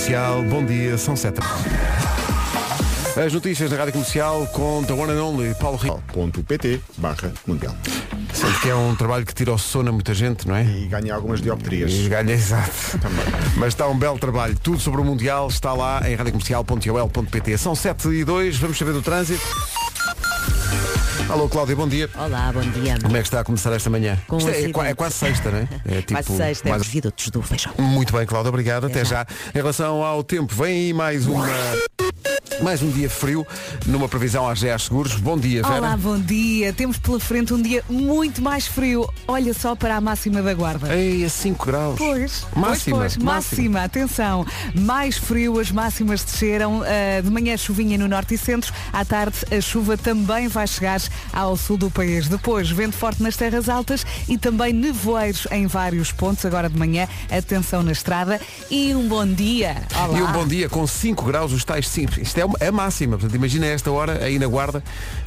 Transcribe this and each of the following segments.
Comercial, bom dia, são sete. As notícias da Rádio Comercial com The One and Only, Paulo Rico. .pt barra mundial. Sendo que é um trabalho que tira o sono a muita gente, não é? E ganha algumas dioptrias. E ganha, exato. Mas está um belo trabalho. Tudo sobre o Mundial está lá em radiocomercial.ol.pt. São 7 e 2, vamos saber do trânsito. Alô, Cláudia, bom dia. Olá, bom dia. Como é que está a começar esta manhã? Com Isto é, é, é quase sexta, não é? É Quase sexta, é mais- os viadutos do feijão. Muito bem, Cláudia, obrigado. Até, Até já. já. Em relação ao tempo, vem aí mais uma. Mais um dia frio, numa previsão à GA Seguros. Bom dia, Vera. Olá, bom dia. Temos pela frente um dia muito mais frio. Olha só para a máxima da guarda. Ei, a 5 graus. Pois, Máxima, pois, pois, máxima, atenção. Mais frio, as máximas desceram. Ah, de manhã chuvinha no norte e centro. À tarde a chuva também vai chegar ao sul do país. Depois, vento forte nas terras altas e também nevoeiros em vários pontos. Agora de manhã, atenção na estrada. E um bom dia. Olá. E um bom dia com 5 graus, os tais 5. Isto é a máxima. Portanto, imagina esta hora aí na guarda,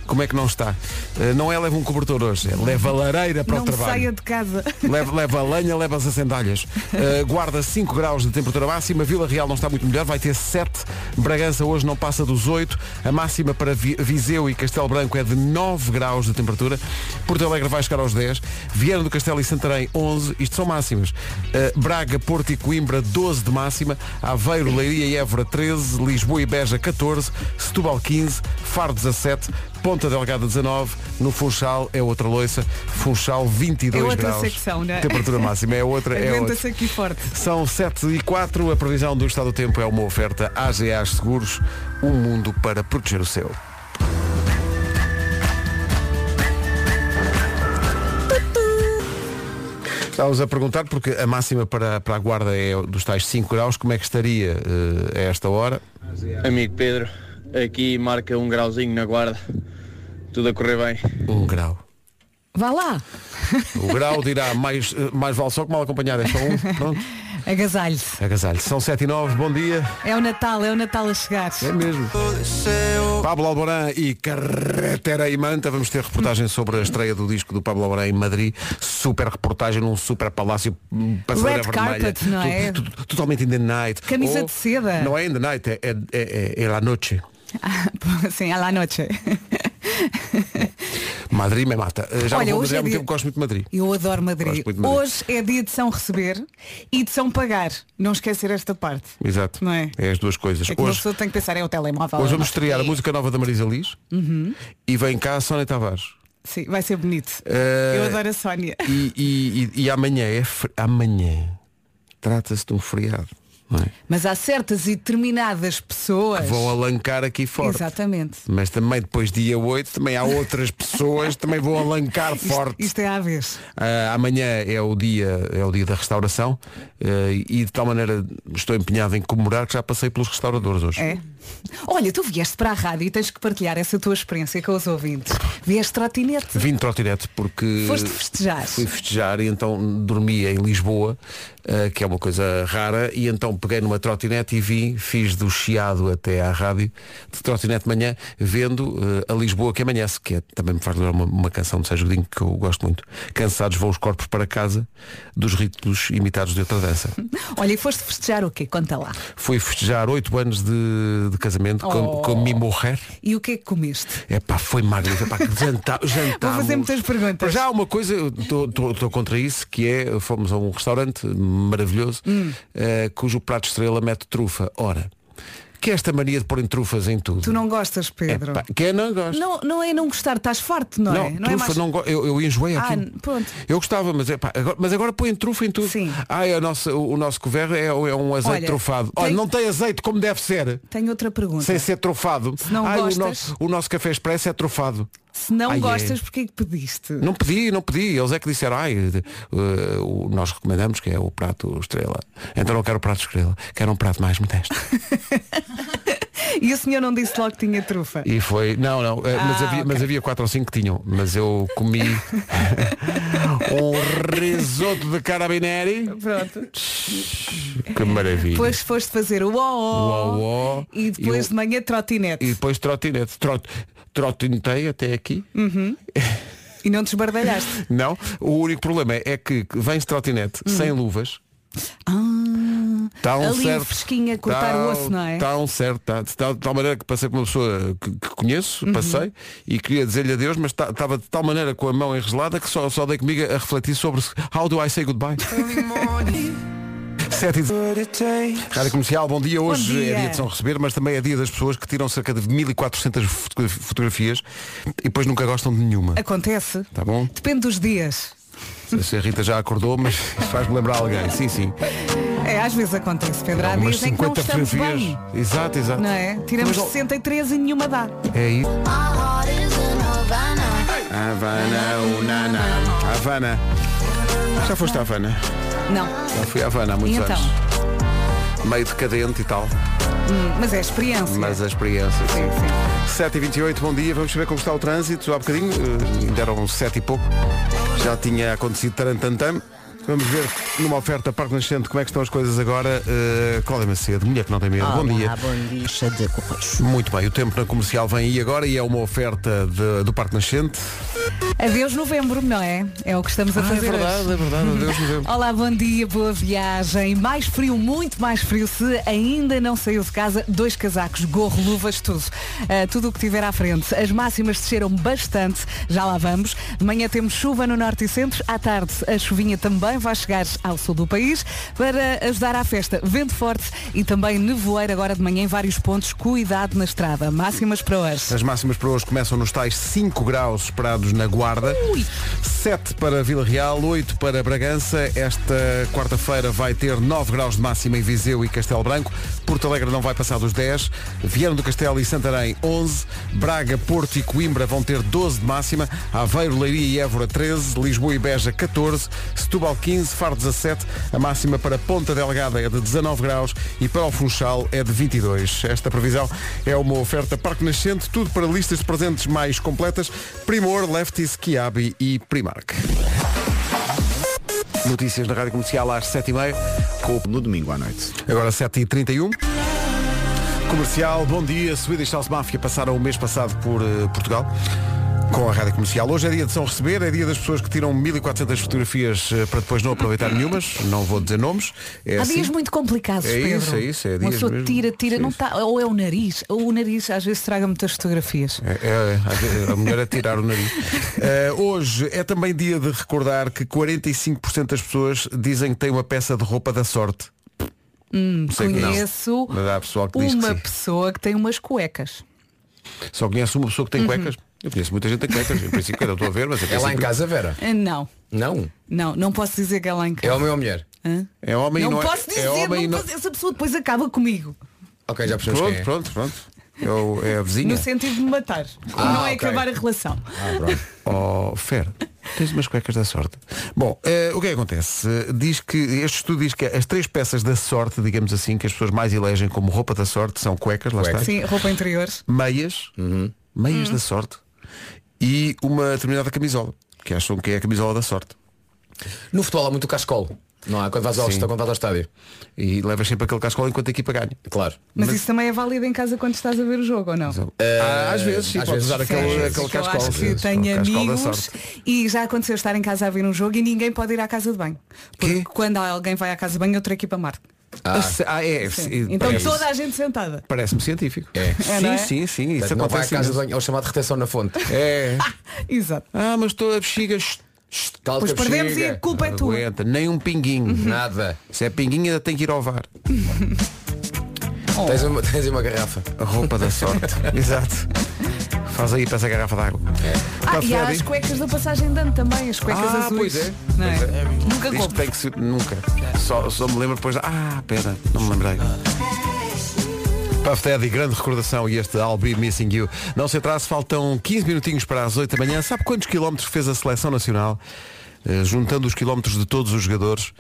como é que não está. Eh, não é leva um cobertor hoje, é leva a lareira para Não o trabalho. saia de casa. Leva, leva a lenha, leva as sandálias. Uh, guarda 5 graus de temperatura máxima. Vila Real não está muito melhor, vai ter 7. Bragança hoje não passa dos 8. A máxima para Vi- Viseu e Castelo Branco é de 9 graus de temperatura. Porto Alegre vai chegar aos 10. Viana do Castelo e Santarém 11. Isto são máximas. Uh, Braga, Porto e Coimbra 12 de máxima. Aveiro, Leiria e Évora 13. Lisboa e Beja 14. Setúbal 15. Faro 17. Ponta Delgada 19. No Funchal é outra loiça. Funchal 22 É outra graus. secção, não é? Temperatura máxima é outra. é outra. Aqui forte. São 7 e 4, a previsão do estado do tempo é uma oferta AGA Seguros, um mundo para proteger o seu. Estávamos a perguntar, porque a máxima para, para a guarda é dos tais 5 graus, como é que estaria eh, a esta hora? Amigo Pedro, aqui marca um grauzinho na guarda. Tudo a correr bem. Um grau. Vá lá. O grau dirá mais, mais vale só que mal acompanhado, é só um. Pronto, Agasalhe-se. agasalho. São 7 e 9, bom dia. É o Natal, é o Natal a chegar. É mesmo. Pablo Alborán e Carretera e Manta. Vamos ter reportagem sobre a estreia do disco do Pablo Alborán em Madrid. Super reportagem num super palácio hum, passadeira Red vermelha. carpet, não é? Totalmente in the night. Camisa Ou- de seda. Não é in the night, é, é, é, é la noche. Sim, à la noite. Madrid me mata. Eh, Já Olha, hoje Madrid é muito dia- tempo gosto muito de Madrid. Eu adoro Madrid. Madrid. Hoje é dia de São Receber e de São Pagar. Não esquecer esta parte. Exato. Não é? as duas coisas. É Hoje, tem que pensar, é o telemóvel. hoje é vamos estrear a música nova da Marisa Liz Uhum. e vem cá a Sónia Tavares. Sim, vai ser bonito. Eh, Eu adoro a Sónia. E, e- e- e amanhã é fri- amanhã trata-se de um feriado, é? Mas há certas e determinadas pessoas. Vão alancar aqui fora. Exatamente. Mas também depois dia 8 também há outras pessoas que também vão alancar Isto, forte. isto é à vez. Ah, amanhã é o dia é o dia da restauração ah, e de tal maneira estou empenhado em comemorar que já passei pelos restauradores hoje. É? Olha, tu vieste para a rádio e tens que partilhar essa tua experiência com os ouvintes. Vieste trotinete. Vim trotinete porque Foste festejar. fui festejar e então dormi em Lisboa, ah, que é uma coisa rara, e então peguei numa trotinete e vim, fiz do Chiado até à rádio, de trotinete de manhã, vendo ah, a Lisboa que amanhece, que é, também me faz lembrar uma, uma canção de Sérgio Godinho que eu gosto muito. Cansados vão os corpos para casa dos ritos imitados de outra dança. Olha, e foste festejar o quê? Conta lá. Fui festejar oito anos de, de casamento com, Oh. com mi mujer. E o que é que comeste? É pá, foi magnífico. Epá, janta. Vou fazer muitas perguntas. Já há uma coisa, estou contra isso, que é, fomos a um restaurante maravilhoso, Hum. eh, cujo prato estrela mete trufa. Ora, que é esta mania de pôr em trufas em tudo? Tu não gostas, Pedro? Epá, quem não gosta? Não, não é não gostar, estás farto, não, Não, é? Não trufa é mais... não go- eu, eu enjoei Ah, aquilo. pronto. Eu gostava, mas, epá, agora, mas agora põe trufa em tudo. Sim. Ah, é a nossa, o, o nosso couvert é, é um azeite Olha, trufado. tem- Olha, não tem azeite como deve ser. Tenho outra pergunta. Sem ser trufado. Se não o, gostas- nosso, o nosso café expresso é trufado. Se não Ai, é. gostas, porquê é que pediste? Não pedi, não pedi. Eles é que disseram, ai, o- nós recomendamos que é o prato estrela. Então não quero o prato estrela, quero um prato mais modesto. E o senhor não disse logo que tinha trufa? E foi, não, não, mas, Ah, havia, ok. mas havia quatro ou cinco que tinham. Mas eu comi um risoto de carabineri. Pronto. Que maravilha. Depois foste fazer o O ó ó-ó. e depois E o- de manhã trotinete. E depois trotinete. Trot, trotinetei até aqui. E não te esbardalhaste. Não, o único problema é que vens trotinete Hum. sem luvas. Ah, Está um ali certo. fresquinha, cortar Tá- o osso, não é? Está um certo. Está está de tal maneira que passei por uma pessoa que, que conheço, Uhum. passei, e queria dizer-lhe adeus, mas ta- estava de tal maneira com a mão enregelada que só, só dei comigo a refletir sobre how do I say goodbye. Sete e deze- Rádio Comercial, bom dia. Hoje dia. é dia de São Receber, mas também é dia das pessoas que tiram cerca de 1400 fotogra- fotografias e depois nunca gostam de nenhuma. Acontece. Tá bom? Depende dos dias. Não sei se a Rita já acordou, mas faz-me lembrar alguém. Sim, sim. É, às vezes acontece, Pedro. Há dias em que não 50 estamos fotografias. bem. Exato, exato. Não é? Tiramos Mas, ó, 63 e nenhuma dá. É isso. Havana, Unana. Havana. Já foste à Havana? Não. Já fui à Havana há muitos então? anos. Meio decadente e tal. Hum, Mas é experiência. Mas a experiência. Sim, sim. 7h28, bom dia. Vamos saber como está o trânsito. Há bocadinho, eh, ainda eram 7 e pouco. Já tinha acontecido tarantantam. Vamos ver numa oferta Parque Nascente como é que estão as coisas agora. Uh, Cláudia Macedo, mulher que não tem medo. bom dia. bom dia, cheio de correios. Muito bem, o tempo na comercial vem aí agora e é uma oferta de- do Parque Nascente. Adeus novembro, não é? É o que estamos a Ah, é fazer verdade, hoje. é verdade. Adeus, novembro. Olá, bom dia, boa viagem. Mais frio, muito mais frio. Se ainda não saiu de casa, dois casacos, gorro, luvas, tudo. Ah, tudo o que tiver à frente. As máximas desceram bastante, já lá vamos. De manhã temos chuva no norte e centro. À tarde, a chuvinha também vai chegar ao sul do país para ajudar à festa. Vento forte e também nevoeiro agora de manhã em vários pontos. Cuidado na estrada. Máximas para hoje. As máximas para hoje começam nos tais 5 graus esperados na Guarda, 7 para Vila Real, 8 para Bragança. Esta quarta-feira vai ter 9 graus de máxima em Viseu e Castelo Branco. Porto Alegre não vai passar dos 10. Viana do Castelo e Santarém 11. Braga, Porto e Coimbra vão ter 12 de máxima. Aveiro, Leiria e Évora 13. Lisboa e Beja 14. Setúbal 15. Faro 17. A máxima para Ponta Delgada é de 19 graus e para o Funchal é de 22. Esta previsão é uma oferta Parque Nascente, tudo para listas de presentes mais completas. Primor, Lefties, Kiabi e Primark. Notícias na Rádio Comercial às 7h30 com o No domingo à noite. Agora 7h31. Comercial, bom dia. Swedish House Mafia passaram o mês passado por eh, Portugal com a Rádio Comercial. Hoje é dia de São Receber, é dia das pessoas que tiram 1400 fotografias eh, para depois não aproveitar nenhumas. Não vou dizer nomes. É Há assim. dias muito complicados, É Pedro. isso, é isso, é Uma dias pessoa mesmo. tira, tira, Sim, não sim. tá, ou é o nariz, ou o nariz às vezes traga muitas fotografias. É, é, às vezes a mulher a tirar o nariz. Eh, hoje é também dia de recordar que 45% das pessoas dizem que têm uma peça de roupa da sorte. Hum, Sei que não. conheço Mas há pessoal que diz que uma sim. pessoa que tem umas cuecas. Só conheço uma pessoa que tem Uhum. cuecas. Eu conheço muita gente que tem cuecas. Em princípio, que eu estou a ver, mas em É lá em casa, Vera? Ah, Não, Não. não, não posso dizer que é lá em É casa. homem ou mulher? Hã? É homem e não, não é- posso dizer, é homem não não- posso- essa pessoa depois acaba comigo. Ok, já percebemos Pronto, quem é. pronto, pronto. É, o- é a vizinha. No sentido de me matar. Ah, não é acabar a relação. Ah, pronto. Oh, Fer, tens umas cuecas da sorte. Bom, eh, o que é que acontece? Eh, diz que, este estudo diz que as três peças da sorte, digamos assim, que as pessoas mais elegem como roupa da sorte são cuecas, lá Cuecas. está, Sim, roupa interior. meias, meias Uhum. da sorte e uma determinada camisola, que acham que é a camisola da sorte. No futebol há muito cascolo. Não há? Quando vais ao, Sim. quando vais ao estádio. E levas sempre aquele cascola enquanto a equipa ganha. Claro. Mas, isso também é válido em casa quando estás a ver o jogo, ou não? Ah, às vezes, sim, às podes vezes. usar aquele, Sim, aquele que eu cascola. acho que tenho o cascola da amigos sorte. e já aconteceu estar em casa a ver um jogo e ninguém pode ir à casa de banho. Porque Quê? quando alguém vai à casa de banho, outra equipa marca. Ah, se- ah, é, Sim. sim, Então parece- toda a gente sentada. Parece-me científico. É. É, não é? sim, sim, sim. Isso Portanto, não vai à casa de imenso. banho, é o chamado retenção na fonte. É. Exato. Ah, mas estou a bexiga. Cala Pois perdemos e a culpa é não tua. aguenta, nem um pinguinho. Nada. Se é pinguinho ainda tem que ir ao VAR. Tens, uma, tens aí uma garrafa. A roupa da sorte. Exato. Faz aí para essa garrafa d'água. Ah, e há as cuecas do passagem de ano também, as cuecas Ah, azuis. pois é. Não é? Pois é. Nunca Diz que compro. tem que ser. Nunca. Só, só me lembro depois. Ah, pera, não me lembrei. Puff Daddy, grande recordação e este I'll Be Missing You. Não se atrase, faltam 15 minutinhos para as 8 da manhã. Sabe quantos quilómetros fez a seleção nacional? Eh, juntando os quilómetros de todos os jogadores,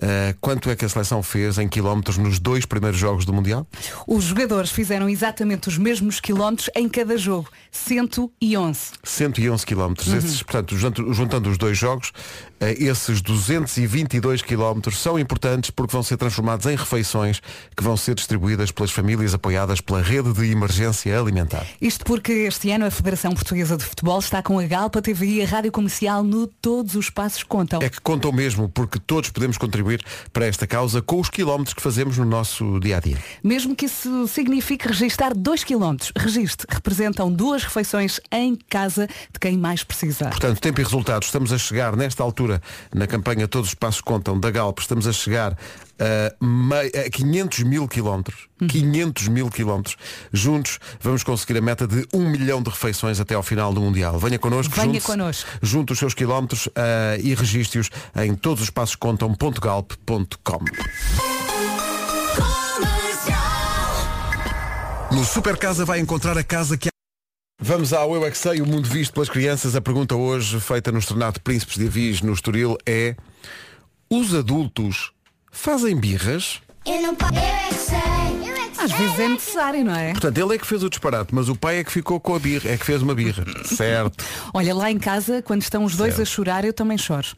eh, quanto é que a seleção fez em quilómetros nos dois primeiros jogos do Mundial? Os jogadores fizeram exatamente os mesmos quilómetros em cada jogo. 111. 111 quilómetros. Esses, portanto, juntando os dois jogos, Esses 222 quilómetros são importantes porque vão ser transformados em refeições que vão ser distribuídas pelas famílias apoiadas pela rede de emergência alimentar. Isto porque este ano a Federação Portuguesa de Futebol está com a Galpa TV e a Rádio Comercial no Todos os Passos Contam. É que contam mesmo porque todos podemos contribuir para esta causa com os quilómetros que fazemos no nosso dia a dia. Mesmo que isso signifique registar 2 km, registre. Representam duas refeições em casa de quem mais precisa. Portanto, tempo e resultados. Estamos a chegar, nesta altura, na campanha Todos os Passos Contam da Galp, estamos a chegar a, mei- a 500 mil quilómetros. Uhum. 500 mil quilómetros. Juntos vamos conseguir a meta de um milhão de refeições até ao final do Mundial. Venha connosco. Venha junte-se, connosco. Junte os seus quilómetros ah, e registre-os em todosospassos.contam.galp.com No Super Casa vai encontrar a casa que Vamos ao Eu é que Sei, o mundo visto pelas crianças. A pergunta hoje, feita no Estrenado Príncipes de Avis, no Estoril, é Os adultos fazem birras? Eu não posso. Eu é que sei. Eu é que sei. Às vezes é necessário, não é? Portanto, ele é que fez o disparate, mas o pai é que ficou com a birra, é que fez uma birra. certo. Olha, lá em casa, quando estão os dois a chorar, eu também choro.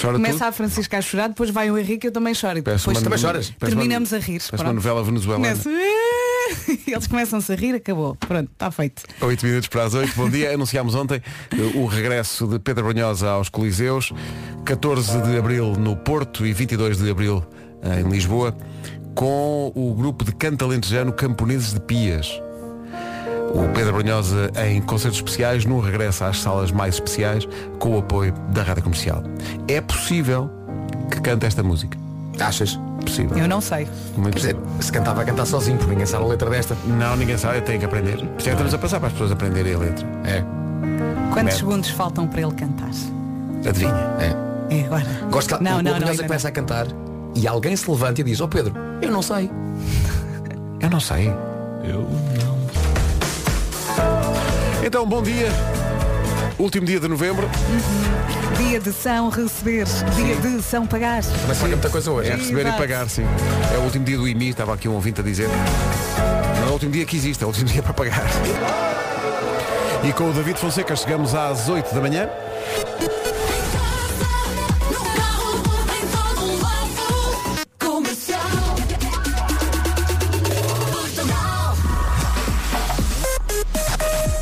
Chora Começa tudo. a Francisca a chorar, depois vai o Henrique, eu também choro. E Parece depois uma- também choras? parece uma- terminamos a rir. Parece uma Pronto. novela venezuelana. Começa... Eles começam-se a rir, acabou. Pronto, está feito. 8 minutos para as 8. Bom dia. Anunciámos ontem eh, o regresso de Pedro Brunhosa aos Coliseus. 14 de Abril no Porto e 22 de Abril em Lisboa. Com o grupo de canto alentejano Camponeses de Pias. O Pedro Brunhosa em concertos especiais, no regresso às salas mais especiais, com o apoio da Rádio Comercial. É possível que cante esta música. Achas? Possível. Eu não sei. Muito Quer dizer, se cantava a cantar sozinho, porque ninguém sabe a letra desta. Não, ninguém sabe, eu tenho que aprender. Por isso é que estamos a passar para as pessoas aprenderem a letra. É. Quantos Mete. segundos faltam para ele cantar? Adivinha. É. É agora. Gosto que Não, o, não, o não, Brunhosa ainda começa a cantar e alguém se levanta e diz, ó Pedro, eu não sei. Eu não sei. Eu não. Então, bom dia. Último dia de novembro. Dia de São receber, dia de São pagar. Mas paga muita coisa hoje. É receber Exato. e pagar, sim. É o último dia do IMI, estava aqui um ouvinte a dizer. Não é o último dia que existe, é o último dia para pagar. E com o David Fonseca chegamos às 8 da manhã.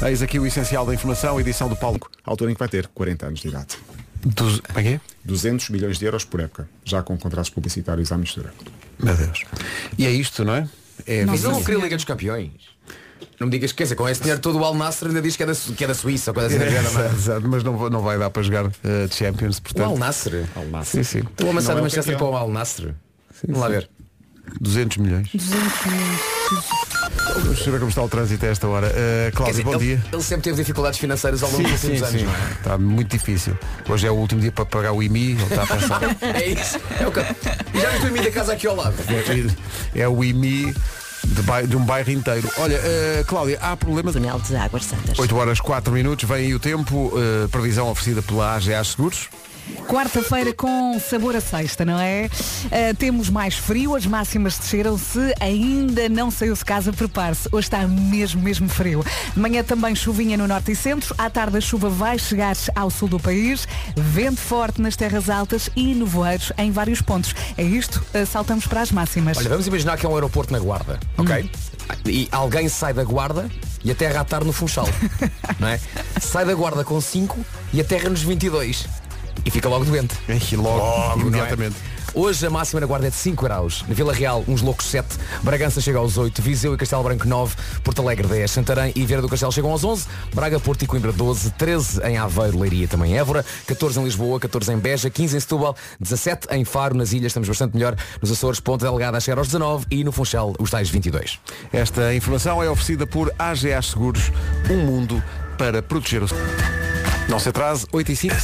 Eis aqui o essencial da informação, edição do Paulo. Altura em que vai ter 40 anos de idade. Dos... Como é que é? 200 milhões de euros por época, já com contratos publicitários à mistura. Meu Deus. E é isto, não é? É Mas eu não queria Liga dos Campeões. Não me digas que quer dizer, com esse dinheiro todo o Al Nassr ainda diz que é da, Su- que é da Suíça ou coisa assim. é? Exato, mas não, vai- não vai dar para jogar eh, Champions, O Al portanto. Nassr. Sim, sim. Tu a Não é Manchester para o Al Nassr. Vamos lá ver. 200 milhões. 200 milhões. Vamos saber como está o trânsito a esta hora. Quer Cláudio, dizer, bom ele, dia. ele sempre teve dificuldades financeiras ao longo Sim, dos sim, últimos anos, sim. é? Está muito difícil. Hoje é o último dia para pagar o IMI, ele está a pensar. É isso. É o que... E já não estou da casa aqui ao lado. é, é o IMI de, bai- de um bairro inteiro. Olha, eh, Cláudia, há problemas. Túnel de Águas Santas. 8 horas 4 minutos, vem aí o tempo, eh, previsão oferecida pela AGA Seguros. Quarta-feira com sabor a sexta, não é? Ah, temos mais frio, as máximas desceram. Se ainda não saiu de casa, prepare-se. Hoje está mesmo, mesmo frio. Manhã também chuvinha no norte e centro. À tarde a chuva vai chegar ao sul do país. Vento forte nas terras altas e nevoeiros em vários pontos. É isto, ah, saltamos para as máximas. Olha, vamos imaginar que é um aeroporto na Guarda, ok? E alguém sai da Guarda e aterra a atar no Funchal, não é? Sai da Guarda com 5 e aterra nos 22. E fica logo doente. E logo, Logo, imediatamente. é? Hoje a máxima na Guarda é de 5 graus. Na Vila Real, uns loucos 7. Bragança chega aos 8. Viseu e Castelo Branco 9. Porto Alegre 10. Santarém e Vieira do Castelo chegam aos 11. Braga, Porto e Coimbra 12. 13 em Aveiro, Leiria também Évora. 14 em Lisboa. 14 em Beja. 15 em Setúbal. 17 em Faro. Nas ilhas estamos bastante melhor. Nos Açores, Ponta Delgada a chegar aos 19. E no Funchal, os tais 22. Esta informação é oferecida por AGA Seguros, um mundo para proteger o... Não se atrase, 8 e 5.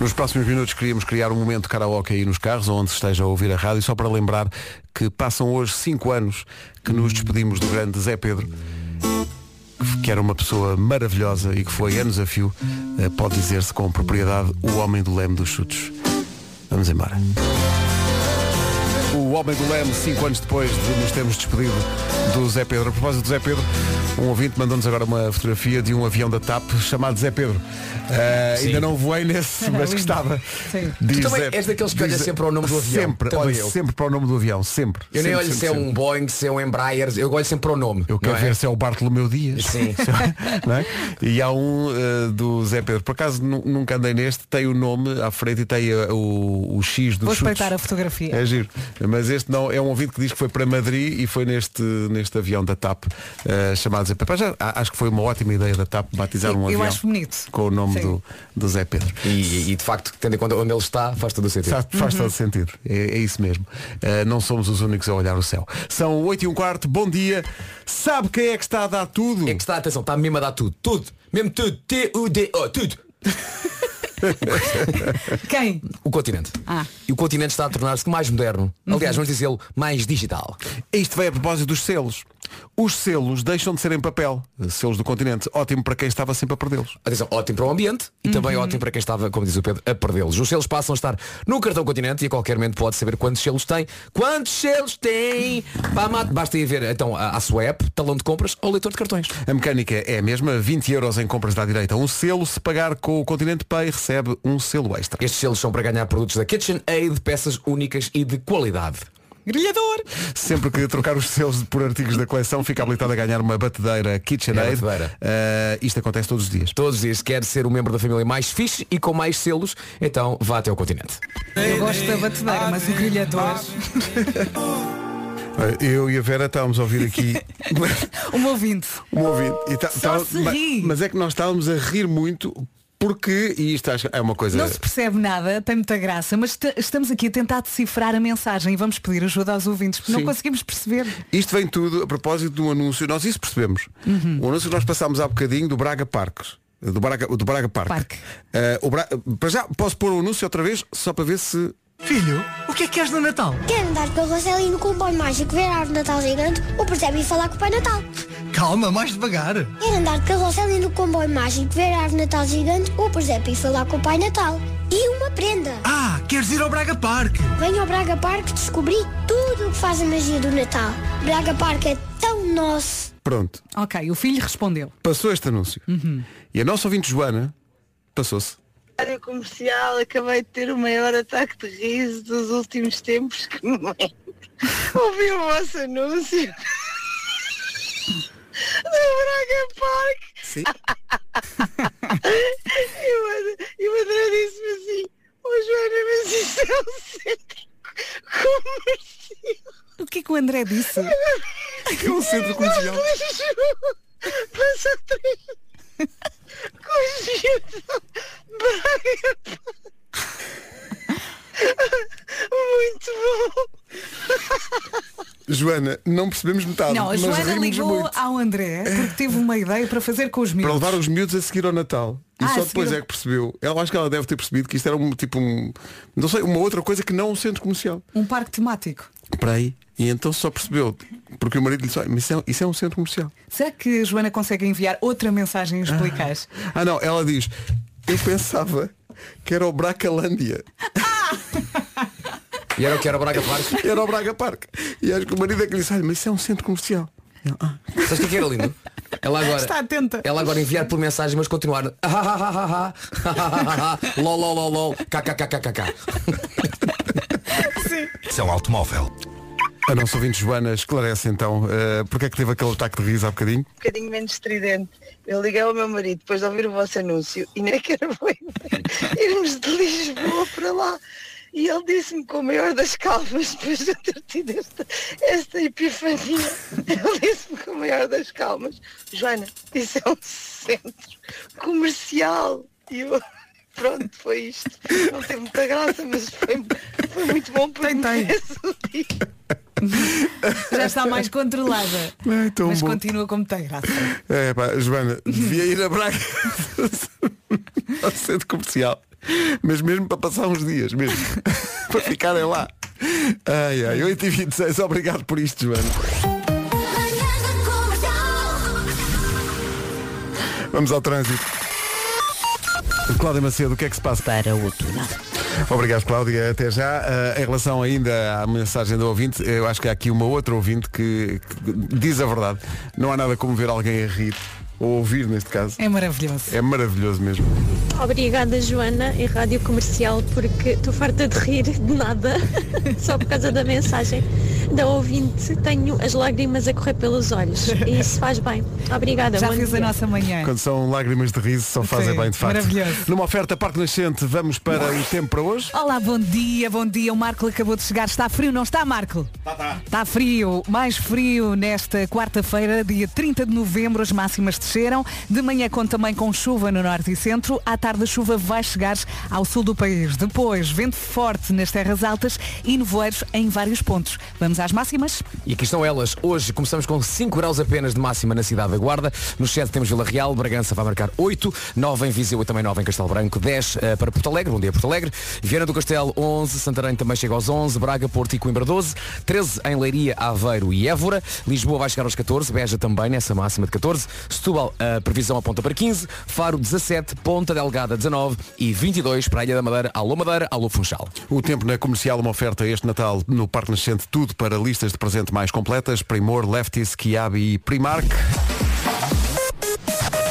Nos próximos minutos queríamos criar um momento karaoke aí nos carros, onde se esteja a ouvir a rádio, só para lembrar que passam hoje 5 anos que nos despedimos do grande Zé Pedro, que era uma pessoa maravilhosa e que foi anos a fio, eh, pode dizer-se com propriedade, o homem do leme dos chutes. Vamos embora. O Homem do Leme, cinco anos depois de nos termos despedido do Zé Pedro. A propósito do Zé Pedro, um ouvinte mandou-nos agora uma fotografia de um avião da TAP chamado Zé Pedro. Sim. ainda não voei nesse, mas gostava. Sim. Diz Tu também Zé- és daqueles que olha diz- sempre ao nome do avião. Sempre, Também olho eu. sempre para o nome do avião, sempre. Eu nem Sempre, olho se sempre, é um sempre. Boeing, se é um Embraer, eu olho sempre para o nome. Eu quero é? ver se é o Bartolomeu Dias. Sim. É? E há um uh, do Zé Pedro. Por acaso nu- nunca andei neste, tem o nome à frente e tem uh, o, o X do Vou chutes. espreitar a fotografia. É giro. Mas este não é um ouvinte que diz que foi para Madrid e foi neste, neste avião da TAP uh, chamado Pá, já, acho que foi uma ótima ideia da TAP batizar um Eu avião acho bonito. com o nome do, do Zé Pedro. E, e, de facto, tendo em conta onde ele está, faz todo o sentido. Faz, faz todo sentido. É, é isso mesmo. Uh, não somos os únicos a olhar o céu. São 8 e um quarto, bom dia. Sabe quem é que está a dar tudo? É que está, atenção, está mesmo a dar tudo. Tudo. Mesmo tudo. T-U-D-O. Tudo. Quem? O continente. Ah. E o continente está a tornar-se mais moderno. Aliás, vamos dizê-lo, mais digital. Isto veio a propósito dos selos. Os selos deixam de ser em papel. Selos do continente. Ótimo para quem estava sempre a perdê-los. Atenção, ótimo para o ambiente e também ótimo para quem estava, como diz o Pedro, a perdê-los. Os selos passam a estar no cartão continente e a qualquer momento pode saber quantos selos tem. Quantos selos tem? Basta ir ver então à à sua app, talão de compras ou leitor de cartões. A mecânica é a mesma, 20 euros em compras da direita. Um selo, se pagar com o Continente Pay, recebe um selo extra. Estes selos são para ganhar produtos da KitchenAid, peças únicas e de qualidade. Grelhador. Sempre que trocar os selos por artigos da coleção, fica habilitado a ganhar uma batedeira KitchenAid. É batedeira. Uh, isto acontece todos os dias. Todos os dias quer ser o membro da família mais fixe e com mais selos, então vá até ao continente. Eu gosto da batedeira, mas o grelhador. Eu e a Vera estávamos a ouvir aqui Um ouvinte. um ouvinte. E tá- Só tá- se ma- ri. Mas é que nós estávamos a rir muito porque, e isto é uma coisa. Não se percebe nada, tem muita graça, mas esta- estamos aqui a tentar decifrar a mensagem e vamos pedir ajuda aos ouvintes, porque não Sim. conseguimos perceber. Isto vem tudo a propósito de um anúncio, nós isso percebemos. Uhum. O anúncio que nós passámos há bocadinho do Braga Parques. Do Braga, do Braga Park. Parque. Eh, o Bra... Para já, posso pôr o anúncio outra vez, só para ver se. Filho, o que é que queres no Natal? Quero andar com a Roseli no comboio mágico, ver a árvore de Natal gigante, ou percebe e falar com o Pai Natal. Calma, mais devagar. Quero andar de carrossel e no comboio mágico, ver a árvore Natal gigante, ou percebe e falar com o Pai Natal. E uma prenda. Ah, queres ir ao Braga Park? Venho ao Braga Parque descobrir tudo o que faz a magia do Natal. Braga Parque é tão nosso. Pronto, Ok, o filho respondeu. passou este anúncio. Uhum. E a nossa ouvinte Joana passou-se. Rádio comercial, acabei de ter o maior ataque de riso dos últimos tempos que me lembro. Ouvi o vosso anúncio do Braga Park Sim. e o André- e o André disse-me assim, oh Joana, mas isso é um centro comercial. O que é que o André disse? É um centro comercial. Passou três conjunto Braga Park. Muito bom. Joana, não percebemos metade. Não, a Joana ligou muito. ao André porque teve uma ideia para fazer com os Para miúdos. levar os miúdos a seguir ao Natal. E Ah, só depois seguir- é que percebeu. Ela acho que ela deve ter percebido que isto era um tipo um. Não sei, uma outra coisa que não um centro comercial. Um parque temático. Para aí. E então só percebeu. Porque o marido lhe disse, "Olha, mas isso é, isso é um centro comercial. Será que a Joana consegue enviar outra mensagem explicar? Ah não, ela diz, eu pensava que era o Bracalândia. E era o que era o Braga Park. Era o Braga Park. E acho que o marido é que lhe disse, olha, mas isso é um centro comercial. E ela, "Ah." Sabes o que é que era lindo? Ela agora, Está atenta. ela agora enviar por mensagem, mas continuar. Ah, ah, ah, ah, ah, ah, ah, Lol, lol, lol, lol. KKKKK. São automóvel. A nossa ouvinte Joana esclarece então eh, porque é que teve aquele ataque de riso há bocadinho. um bocadinho menos estridente. Eu liguei ao meu marido depois de ouvir o vosso anúncio e nem que era bem irmos de Lisboa para lá. E ele disse-me com o maior das calmas, depois de eu ter tido esta, esta epifania, ele disse-me com o maior das calmas, Joana, isso é um centro comercial. E eu, pronto, foi isto. Não teve muita graça, mas foi, foi muito bom fez o dia. Já está mais controlada. Ai, tão mas bom. continua como tem graça. É pá, Joana, devia ir a Braga ao centro comercial. Mas mesmo para passar uns dias, mesmo. para ficarem lá. Ai, ai, 8 e 26 obrigado por isto, Joana. Vamos ao trânsito. Cláudia Macedo, o que é que se passa? Para o túnel. Obrigado, Cláudia. Até já. Uh, em relação ainda à mensagem do ouvinte, eu acho que há aqui uma outra ouvinte que, que diz a verdade. Não há nada como ver alguém a rir, ou ouvir neste caso. É maravilhoso. É maravilhoso mesmo. Obrigada, Joana, e Rádio Comercial, porque estou farta de rir de nada, só por causa da mensagem da ouvinte. Tenho as lágrimas a correr pelos olhos e isso faz bem. Obrigada. Já fiz a nossa manhã. Quando são lágrimas de riso, só fazem Sim, bem de facto. maravilhoso. Numa oferta Parque Nascente, vamos para o tempo para hoje. Olá, bom dia, bom dia. O Marco acabou de chegar. Está frio, não está, Marco? Está, está. Está frio. Mais frio nesta quarta-feira, dia 30 de novembro. As máximas desceram. De manhã conta também com chuva no norte e centro. À tarde a chuva vai chegar ao sul do país. Depois, vento forte nas terras altas e nevoeiros em vários pontos. Vamos às máximas? E aqui estão elas. Hoje começamos com 5 graus apenas de máxima na cidade da Guarda. No 7 temos Vila Real, Bragança vai marcar 8, 9 em Viseu e também 9 em Castelo Branco, 10 eh, para Porto Alegre, bom dia Porto Alegre, Viana do Castelo 11, Santarém também chega aos 11, Braga, Porto e Coimbra 12, 13 em Leiria, Aveiro e Évora, Lisboa vai chegar aos 14, Beja também nessa máxima de 14, Setúbal a previsão aponta para 15, Faro 17, Ponta Delgada 19 e 22 para a Ilha da Madeira, Alô Madeira, Alô Funchal. O tempo na comercial, uma oferta este Natal no Parque Nascente, tudo para listas de presente mais completas. Primor, Lefties, Kiabi e Primark.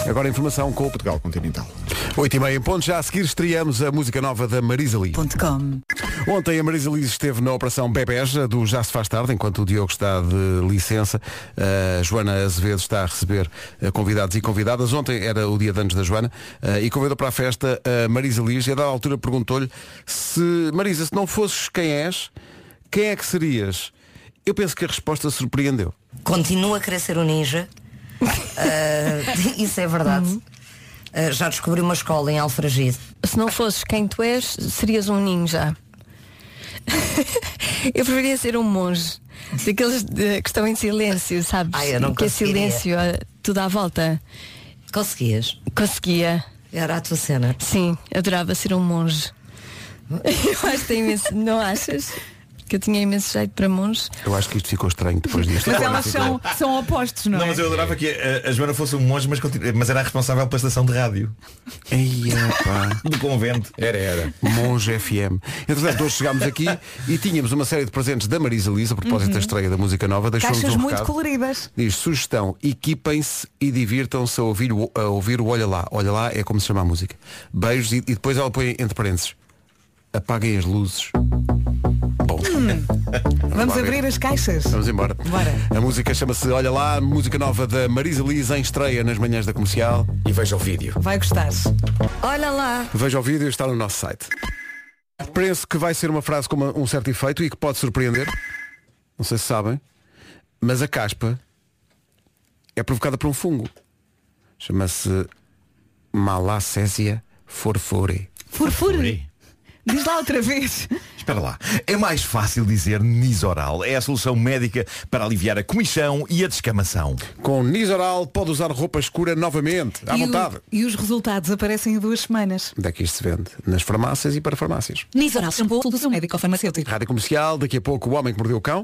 Agora a informação com o Portugal Continental. 8 e meia em ponto. Já a seguir estreamos a música nova da Marisa Lee. .com. Ontem a Marisa Lee esteve na operação Bebeja do Já se faz tarde, enquanto o Diogo está de licença. A Joana Azevedo está a receber eh, convidados e convidadas. Ontem era o dia de anos da Joana eh, e convidou para a festa a Marisa Liz e a dada altura perguntou-lhe se, Marisa, se não fosses quem és, quem é que serias? Eu penso que a resposta surpreendeu. Continua a querer ser um ninja. Ah, isso é verdade. Ah, já descobri uma escola em Alfragide. Se não fosses quem tu és, serias um ninja. eu preferia ser um monge. Daqueles de- que estão em silêncio, sabes? Ai, eu não que é silêncio, ah, tudo à volta. Conseguias? Conseguia. Era a tua cena. Sim, adorava ser um monge. Eu acho que tem imenso, não achas? Que eu tinha imenso jeito para monge. Eu acho que isto ficou estranho depois disto. Mas elas são, são opostos, não, Não, é? mas eu adorava que a, a Joana fosse um monge, mas, continu- mas era a responsável pela estação de rádio. Eia, pá. Do convento. Era, era. Monge FM. Entretanto, hoje chegámos aqui e tínhamos uma série de presentes da Marisa Liz a propósito da estreia da música nova. Caixas um muito recado. coloridas. Diz, sugestão, equipem-se e divirtam-se a ouvir, o- a ouvir o Olha Lá. Olha Lá é como se chama a música. Beijos e, e depois ela põe entre parênteses. Apaguem as luzes. Bom. Vamos lá ver. abrir as caixas. Vamos embora. Bora. A música chama-se Olha Lá, música nova da Marisa Liz em estreia nas manhãs da comercial. E veja o vídeo. Vai gostar. Olha lá. Veja o vídeo, está no nosso site. Penso que vai ser uma frase com uma- um certo efeito e que pode surpreender. Não sei se sabem, mas a caspa é provocada por um fungo. Chama-se Malacésia forfore. Furfure. Diz lá outra vez. Espera lá. É mais fácil dizer Nisoral. É a solução médica para aliviar a comichão e a descamação. Com Nisoral pode usar roupa escura novamente, à e, o- vontade. e os resultados aparecem em duas semanas. Onde é que isto se vende? Nas farmácias e para farmácias. Nisoral, shampoo, solução médico-farmacêutico. Rádio Comercial, daqui a pouco o Homem que Mordeu o Cão.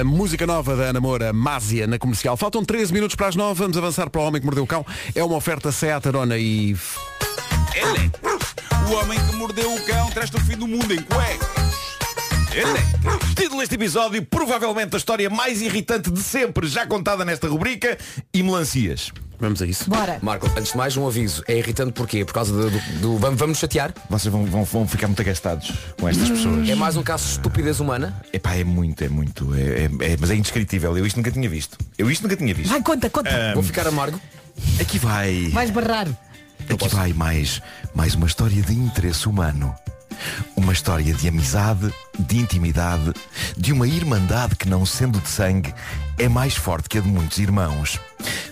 A música nova da Ana Moura, Másia, na comercial. Faltam 13 minutos para as 9, vamos avançar para o Homem que Mordeu o Cão. É uma oferta Seat Arona e... Ele, o homem que mordeu o cão, traz-te o fim do mundo em cuecas. Ele. Título deste episódio, provavelmente a história mais irritante de sempre, já contada nesta rubrica, e melancias. Vamos a isso. Bora. Marco, antes de mais um aviso. É irritante porquê? Por causa do, do, do- vamos, vamos chatear? Vocês vão, vão, vão ficar muito agastados com estas pessoas. É mais um caso de estupidez humana? Epá, é muito, é muito. É, é- é- mas é indescritível. Eu isto nunca tinha visto. Eu isto nunca tinha visto. Vai, conta, conta. Ah, Vou ficar amargo? Aqui vai. Vais barrar. Aqui vai mais, mais uma história de interesse humano. Uma história de amizade, de intimidade, de uma irmandade que, não sendo de sangue, é mais forte que a de muitos irmãos.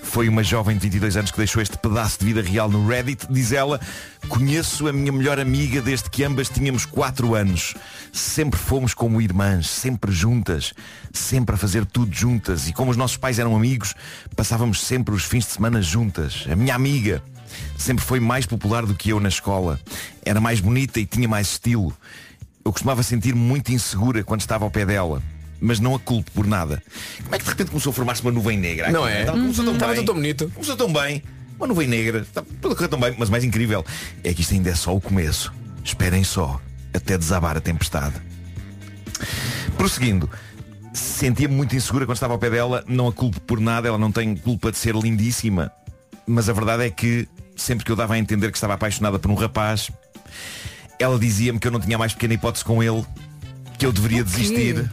Foi uma jovem de 22 anos que deixou este pedaço de vida real no Reddit. Diz ela, conheço a minha melhor amiga desde que ambas tínhamos 4 anos. Sempre fomos como irmãs, sempre juntas, sempre a fazer tudo juntas. E como os nossos pais eram amigos, passávamos sempre os fins de semana juntas. A minha amiga sempre foi mais popular do que eu na escola. Era mais bonita e tinha mais estilo. Eu costumava sentir-me muito insegura quando estava ao pé dela. Mas não a culpo por nada. Como é que de repente começou a formar-se uma nuvem negra? Não aqui, é? Começou tão Estava bem. tão bonito. Começou tão bem. Uma nuvem negra. Tudo a correr tão bem. Mas o mais incrível é que isto ainda é só o começo. Esperem só, até desabar a tempestade. Prosseguindo, sentia-me muito insegura quando estava ao pé dela, não a culpo por nada, ela não tem culpa de ser lindíssima, mas a verdade é que sempre que eu dava a entender que estava apaixonada por um rapaz, ela dizia-me que eu não tinha mais pequena hipótese com ele, que eu deveria desistir.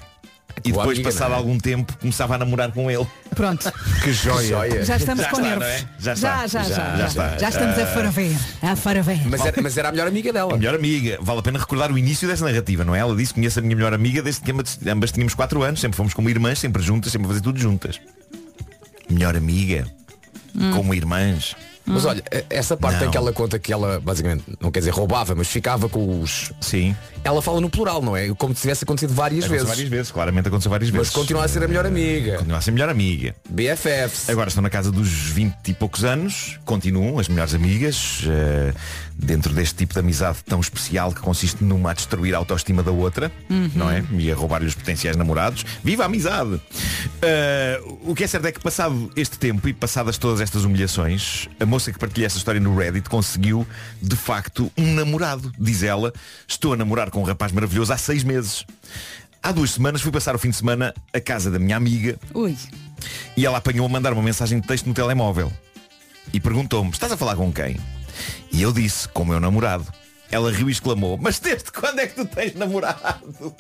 E depois, amiga, passado é? algum tempo, começava a namorar com ele. Pronto. Que joia. Já estamos com está, nervos. é? Já já, já, já, Já já, está. Já estamos a Ah. ferver. A ferver. Mas era, mas era a melhor amiga dela. A melhor amiga. Vale a pena recordar o início dessa narrativa, não é? Ela disse que conhece a minha melhor amiga desde que ambas, ambas tínhamos 4 anos, sempre fomos como irmãs, sempre juntas, sempre a fazer tudo juntas. Melhor amiga, Hum. como irmãs. Mas olha, essa parte Não. em que ela conta que ela basicamente, não quer dizer roubava, mas ficava com os. Sim. Ela fala no plural, não é? Como se tivesse acontecido várias Aconteceu vezes. várias vezes, claramente aconteceu várias Mas vezes. continua a ser a melhor amiga. Continua a ser a melhor amiga. BFFs. Agora estão na casa dos 20 e poucos anos, continuam as melhores amigas, eh, dentro deste tipo de amizade tão especial que consiste numa a destruir a autoestima da outra, Uhum. não é? E a roubar-lhe os potenciais namorados. Viva a amizade! Eh, o que é certo é que passado este tempo e passadas todas estas humilhações, a moça que partilha essa história no Reddit conseguiu, de facto, um namorado. Diz ela, estou a namorar com um rapaz maravilhoso há seis meses. Há duas semanas fui passar o fim de semana à casa da minha amiga Ui. e ela apanhou a mandar uma mensagem de texto no telemóvel e perguntou-me, estás a falar com quem? E eu disse, com o meu namorado. Ela riu e exclamou, mas desde quando é que tu tens namorado?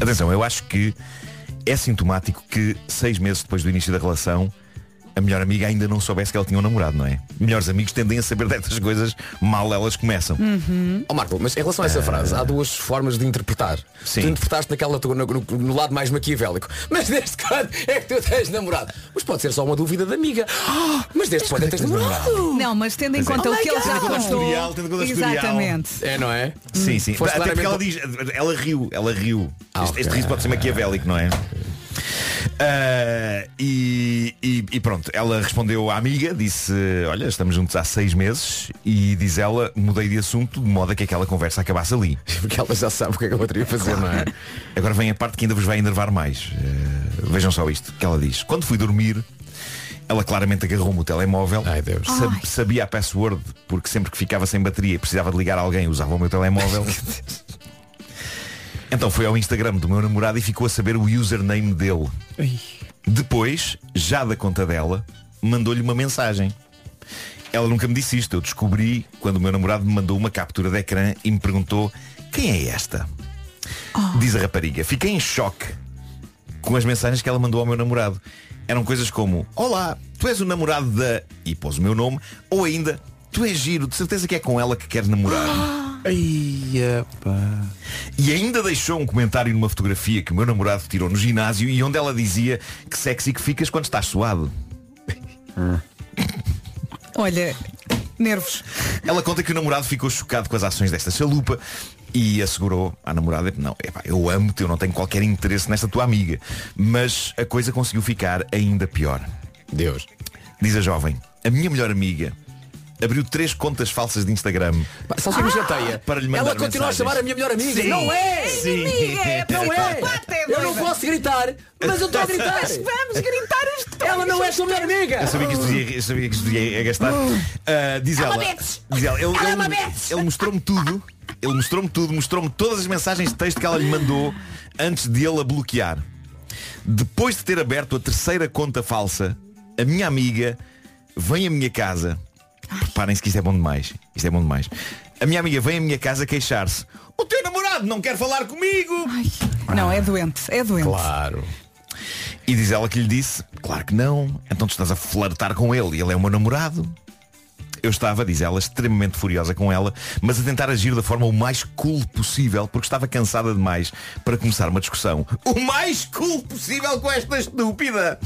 Atenção, eu acho que é sintomático que seis meses depois do início da relação a melhor amiga ainda não soubesse que ela tinha um namorado, não é? Melhores amigos tendem a saber destas coisas mal elas começam. Ó Marco, mas em relação a essa frase, há duas formas de interpretar. Sim. Tu interpretaste naquela no, no- no lado mais maquiavélico. Mas desde quando é que tu tens namorado? Mas pode ser só uma dúvida de amiga. Ah, mas desde quando é que tens namorado? Não, mas tendo em Pois é. conta Oh o my que ele já God. Tendo em conta o contou. historial, tendo em conta o historial. Exatamente. É, não é? Sim, sim. Foste Até porque claramente- ela diz, ela riu, ela riu. Ah, este, ok. este riso pode ser maquiavélico, não é? Ah, e, e- e pronto, ela respondeu à amiga, disse, olha, estamos juntos há seis meses e diz ela, mudei de assunto de modo a que aquela conversa acabasse ali. Porque ela já sabe o que é que eu poderia fazer, não é? Agora vem a parte que ainda vos vai enervar mais. Ah, vejam só isto, que ela diz. Quando fui dormir, ela claramente agarrou-me o telemóvel. Ai, Deus. Sab- Ai. sabia a password, porque sempre que ficava sem bateria e precisava de ligar a alguém, usava o meu telemóvel. Então foi ao Instagram do meu namorado e ficou a saber o username dele. Depois, já da conta dela, mandou-lhe uma mensagem. Ela nunca me disse isto. Eu descobri quando o meu namorado me mandou uma captura de ecrã e me perguntou quem é esta? Diz a rapariga. Fiquei em choque com as mensagens que ela mandou ao meu namorado. Eram coisas como Olá, tu és o namorado da... E pôs o meu nome. Ou ainda, tu és giro, de certeza que é com ela que queres namorar. E ainda deixou um comentário numa fotografia que o meu namorado tirou no ginásio e onde ela dizia que sexy que ficas quando estás suado. Olha, nervos. Ela conta que o namorado ficou chocado com as ações desta chalupa e assegurou à namorada que não, epá, eu amo-te, eu não tenho qualquer interesse nesta tua amiga. Mas a coisa conseguiu ficar ainda pior. Deus. Diz a jovem, a minha melhor amiga abriu três contas falsas de Instagram. Só se me chateia. Para lhe mandar Ela continua mensagens. a chamar a minha melhor amiga. Sim. Não é! Sim. Não é! Eu não posso gritar, mas eu estou a gritar. Mas vamos gritar os dois. Ela não é tua melhor amiga. Eu sabia que isto ia, eu sabia que isto ia gastar. Ah, diz Ela diz ela, ele, Ela ele- ele mostrou-me tudo. Ele mostrou-me tudo, mostrou-me todas as mensagens de texto que ela lhe mandou antes de ele a bloquear. Depois de ter aberto a terceira conta falsa, a minha amiga vem à minha casa. Reparem-se que isto é bom demais. Isto é bom demais. A minha amiga vem à minha casa queixar-se. O teu namorado não quer falar comigo. Não, é doente. É doente. Claro. E diz ela que lhe disse, claro que não, então tu estás a flertar com ele e ele é o meu namorado. Eu estava, diz ela, extremamente furiosa com ela, mas a tentar agir da forma o mais cool possível, porque estava cansada demais para começar uma discussão. O mais cool possível com esta estúpida!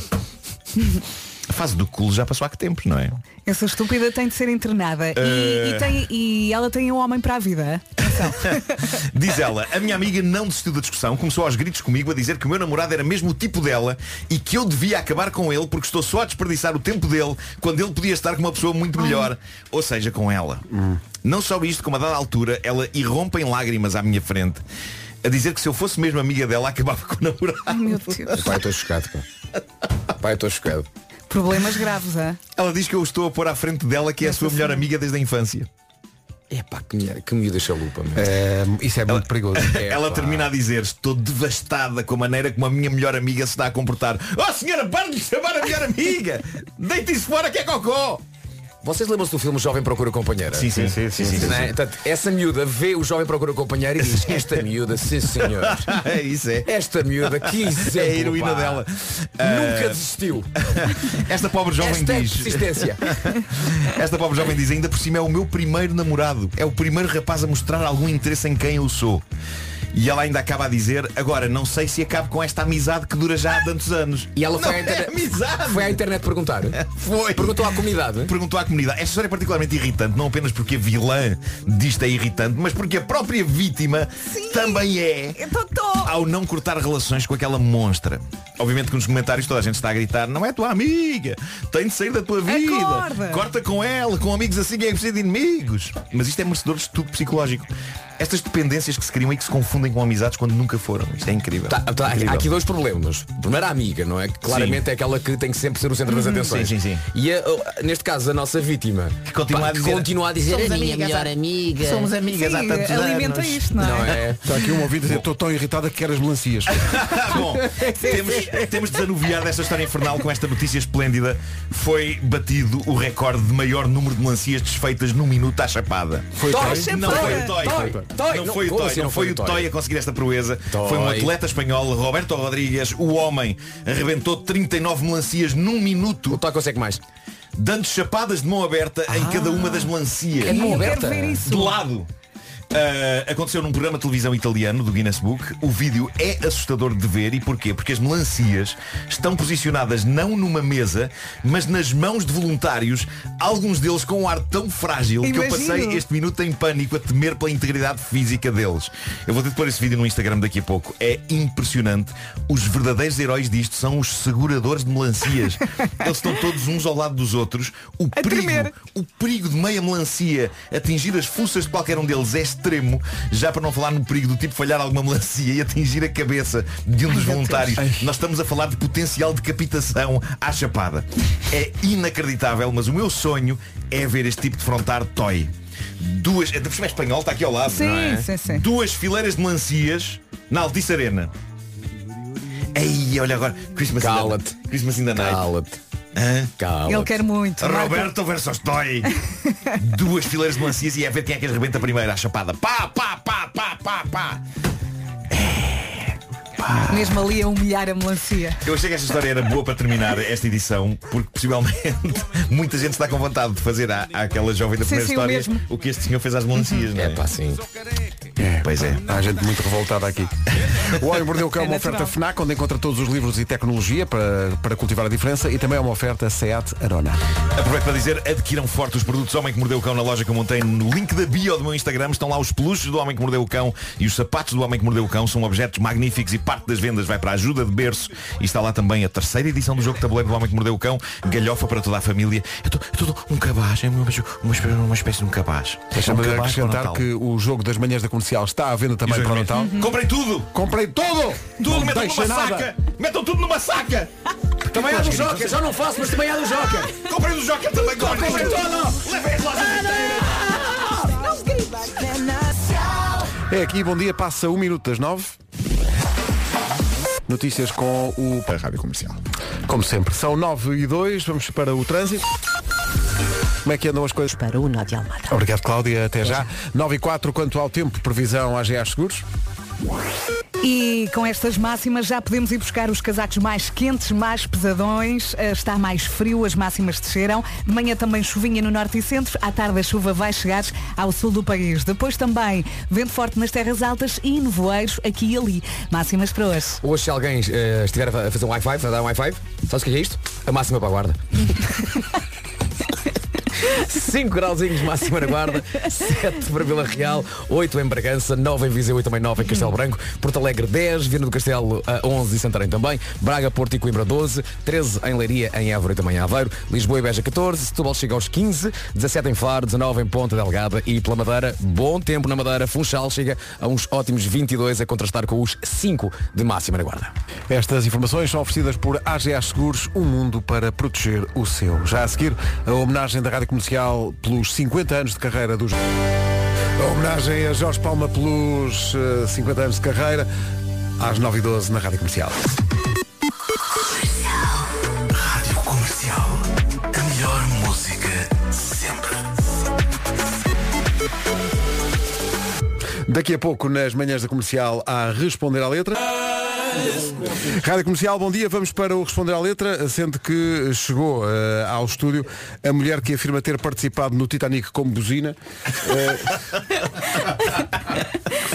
A fase do cool já passou há que tempos, não é? Essa estúpida tem de ser internada. E, Eh. e tem- e ela tem um homem para a vida. Diz ela, a minha amiga não desistiu da discussão, começou aos gritos comigo a dizer que o meu namorado era mesmo o tipo dela e que eu devia acabar com ele porque estou só a desperdiçar o tempo dele quando ele podia estar com uma pessoa muito melhor, ou seja, com ela. Não só isto, como a dada altura, ela irrompe em lágrimas à minha frente, a dizer que se eu fosse mesmo amiga dela, acabava com o namorado. Ai, meu Deus. Pai, estou chocado, pá. Pai, estou chocado. Problemas graves, hã? Ela diz que eu estou a pôr à frente dela, que é a sua melhor amiga desde a infância. Epá, que, mulher- que miúda chalupa. meu. É, isso é muito perigoso. Ela termina a dizer Estou devastada com a maneira como a minha melhor amiga se está a comportar Oh senhora, para de chamar a melhor amiga Deite isso fora que é cocó Vocês lembram-se do filme Jovem Procura Companheira? Sim, sim, sim, sim, sim, Não é? sim. Portanto, essa miúda vê o Jovem Procura Companheira e diz Esta miúda, sim senhor É isso é Esta miúda, que exemplo, É a heroína pá. dela Nunca Ah, desistiu Esta pobre jovem Hashtag diz persistência. Esta pobre jovem diz Ainda por cima é o meu primeiro namorado É o primeiro rapaz a mostrar algum interesse em quem eu sou e ela ainda acaba a dizer Agora, não sei se acabo com esta amizade que dura já há tantos anos E ela foi Não à é internet, amizade foi à internet perguntar Foi Perguntou à comunidade Perguntou à comunidade. Esta história é particularmente irritante, não apenas porque a vilã disto é irritante, mas porque a própria vítima também é ao não cortar relações com aquela monstra. Obviamente que nos comentários toda a gente está a gritar, não é tua amiga, tem de sair da tua vida, Acorda. corta com ela, com amigos assim é preciso de inimigos. Mas isto é merecedor de estudo psicológico. Estas dependências que se criam e que se confundem com amizades quando nunca foram. Isto é incrível. Tá, tá, há Incrível. aqui dois problemas. Primeiro a amiga, não é? Que claramente é aquela que tem que sempre ser o centro das Uhum. atenções. Sim, sim, sim. E a- neste caso a nossa vítima Que continua pá, a dizer, continua a dizer "Somos a minha amigas melhor há- amiga. somos amigas há Sim, tantos alimenta anos. isto, não é? Não é? Está aqui um ouvido a dizer, estou tão irritada que quero as melancias. Bom, temos, temos de desanuviar desta história infernal com esta notícia esplêndida. Foi batido o recorde de maior número de melancias desfeitas num minuto à chapada. Foi Toy, Toy? Não foi o Toy. Toy, Toy. Não Não, foi o Toy. assim Não foi o Toy a conseguir esta proeza. Toy. Foi um atleta espanhol, Roberto Rodrigues. O homem arrebentou 39 melancias num O minuto, Toy consegue mais. dando chapadas de mão aberta em cada uma das melancias. É de mão aberta. De lado. Ah, aconteceu num programa de televisão italiano do Guinness Book. O vídeo é assustador de ver e porquê? Porque as melancias estão posicionadas não numa mesa, mas nas mãos de voluntários, alguns deles com um ar tão frágil que eu Imagino. passei este minuto em pânico a temer pela integridade física deles. Eu vou ter de pôr esse vídeo no Instagram daqui a pouco. É impressionante. Os verdadeiros heróis disto são os seguradores de melancias. Eles estão todos uns ao lado dos outros. O perigo, tremer. o perigo de meia melancia atingir as fuças de qualquer um deles é extremo, já para não falar no perigo do tipo falhar alguma melancia e atingir a cabeça de um dos voluntários. Nós estamos a falar de potencial decapitação à chapada. É inacreditável, mas o meu sonho é ver este tipo de frontar toy. Duas, é, é espanhol, está aqui ao lado, Sim, não é? sim, sim. Duas fileiras de melancias na Altice Arena. Ei, olha agora, Christmas in the- Cala-te. Christmas in the Night. Cala-te. Hã? Ele quer muito. Marco. Roberto versus Toy. Duas fileiras de melancias e é ver quem é que as rebenta primeiro à chapada. Pá, pá, pá, pá, pá, pá. Mesmo ali a humilhar a melancia. Eu achei que esta história era boa para terminar esta edição, porque possivelmente muita gente está com vontade de fazer à, àquela jovem da Sim, primeira sim, o história mesmo. o que este senhor fez às melancias, não é? É pá, sim. Pois é. Há gente muito revoltada aqui. O Homem que Mordeu o Cão é uma É oferta natural. FNAC, onde encontra todos os livros e tecnologia para, para cultivar a diferença e também é uma oferta SEAT Arona. Aproveito para dizer, adquiram forte os produtos Homem que Mordeu o Cão na loja que eu montei no link da bio do meu Instagram. Estão lá os peluches do Homem que Mordeu o Cão e os sapatos do Homem que Mordeu o Cão. São objetos magníficos e parte das vendas vai para a ajuda de berço. E está lá também a terceira edição do jogo de tabuleiro do Homem que Mordeu o Cão. Galhofa para toda a família. Eu estou um cabaz, é uma, uma, espécie- uma espécie de um cabaz. Deixa-me É um acrescentar que o jogo das manhãs da comercial está à venda também para o Natal. mesmo. Comprei tudo! Comprei tudo! Tudo, Não metam numa nada. saca! Metam tudo numa saca! Também há do Joker, já não faço, mas também há do Joker. Comprei do Joker também! Comprei Comprei tudo! Levei as lojas É aqui, bom dia, passa um minuto das nove. Notícias com o. A Rádio Comercial. Como sempre, são nove e dois, vamos para o trânsito. Como é que andam as coisas? Para o Nó de Almada. Obrigado, Cláudia. Até já. 9 e 4, quanto ao tempo, previsão AGA Seguros. E com estas máximas já podemos ir buscar os casacos mais quentes, mais pesadões. Eh, Está mais frio, as máximas desceram. De manhã também chuvinha no norte e centro. À tarde a chuva vai chegar ao sul do país. Depois também vento forte nas terras altas e nevoeiros aqui e ali. Máximas para hoje. Hoje se alguém eh, estiver a fazer um Wi-Fi, a dar um Wi-Fi, sabes o que é isto? A máxima para a guarda. 5 grauzinhos máxima na guarda, 7 para Vila Real, 8 em Bragança, 9 em Viseu e também 9 em Castelo Branco, Porto Alegre 10, Viana do Castelo ah, 11 e Santarém também, Braga, Porto e Coimbra 12, 13 em Leiria, em Évora e também em Aveiro, Lisboa e Beja 14, Setúbal chega aos 15, 17 em Faro, 19 em Ponta Delgada e pela Madeira, bom tempo na Madeira, Funchal chega a uns ótimos 22 a contrastar com os 5 de máxima na guarda. Estas informações são oferecidas por AGA Seguros, um mundo para proteger o seu. Já a seguir, a homenagem da Rádio Comercial pelos 50 anos de carreira dos... A homenagem a Jorge Palma pelos eh, 50 anos de carreira, às 9h12 na Rádio Comercial. Rádio Comercial. Daqui a pouco, nas manhãs da comercial, a responder à letra. Rádio Comercial, bom dia. Vamos para o Responder à Letra, sendo que chegou eh, ao estúdio a mulher que afirma ter participado no Titanic como buzina. Eh,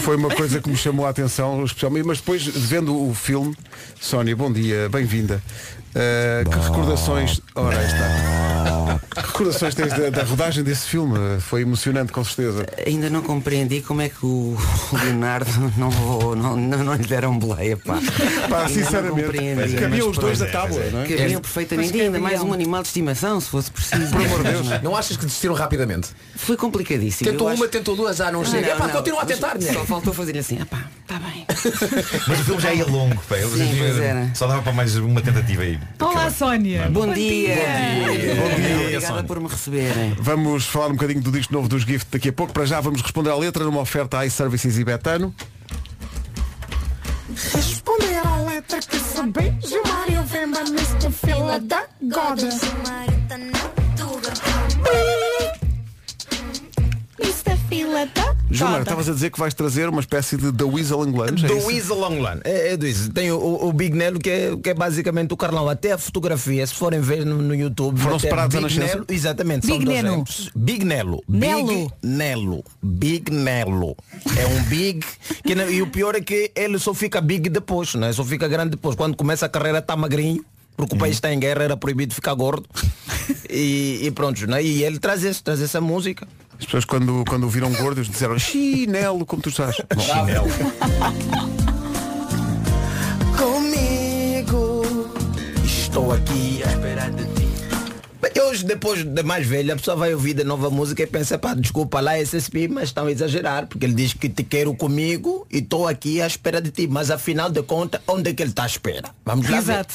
foi uma coisa que me chamou a atenção, especialmente, mas depois, vendo o filme, Sónia, bom dia, bem-vinda. Eh, que recordações. Ora, está. Que recordações tens da, da rodagem desse filme? Foi emocionante, com certeza. Ainda não compreendi como é que o Leonardo não, não, não, não lhe deram boleia, pá. Pá, Ainda não sinceramente, compreendi. cabiam os dois da tábua, não é? Cabiam perfeitamente. E ainda mais um animal de estimação, se fosse preciso. Por amor de Deus. Não achas que desistiram rapidamente? Foi complicadíssimo. Tentou Eu uma, acho- tentou duas, já não chega. Epá, continua a mas tentar, né? Só faltou fazer assim, epá, Mas o filme já ia longo, pá. Sim, tinham- pois era. Só dava para mais uma tentativa aí. Olá, Sónia. Bom dia. Bom dia. Obrigada por me receberem. Vamos falar um bocadinho do disco novo dos Gift daqui a pouco. Para já vamos responder à letra numa oferta iServices e Betano. Responder à letra que saber Gilmário Vemba neste fila da goda Mr. Fila da Gilmar, estavas a dizer que vais trazer uma espécie de The Weasel England. É Do isso? Weasel Longland. É, é do Weasel. Tem o, o Big Nelo que é, que é basicamente o Carlão. Até a fotografia, se forem ver no, no YouTube. Foram separados Big nascença? Nelo, Exatamente. Big são dois Nelo. Big Nelo. Nelo. Big Nelo. Big Nelo. É um Big. Que, não- e o pior é que ele só fica big depois, né? Só fica grande depois. Quando começa a carreira está magrinho. Porque o país está em guerra, era proibido ficar gordo. E, e pronto, né? E ele traz, esse, traz essa música. As pessoas quando, quando o viram gordos disseram chinelo, como tu estás. Chinelo. Comigo Estou aqui à espera de ti Hoje, depois de mais velha, a pessoa vai ouvir de nova música e pensa, pá, desculpa lá SSP, mas estão a exagerar, porque ele diz que te quero comigo e estou aqui à espera de ti. Mas afinal de contas, onde é que ele está à espera? Vamos lá ver.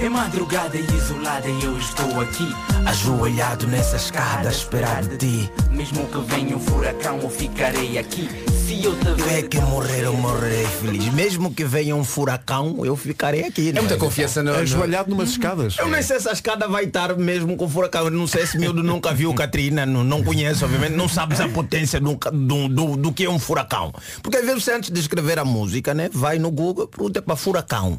É madrugada e isolada e eu estou aqui Ajoelhado nessa escada a esperar de ti Mesmo que venha um furacão eu ficarei aqui Se eu te Eu ver é que morrer, eu morrerei feliz. Mesmo que venha um furacão, eu ficarei aqui. É muita confiança no- no- Ajoelhado numas escadas. Eu nem sei se a escada vai estar mesmo com furacão. Eu não sei se miúdo nunca viu Katrina, não, não conhece, obviamente, não sabes a potência do, do, do, do que é um furacão. Porque às vezes você antes de escrever a música, né? Vai no Google, pergunta para furacão.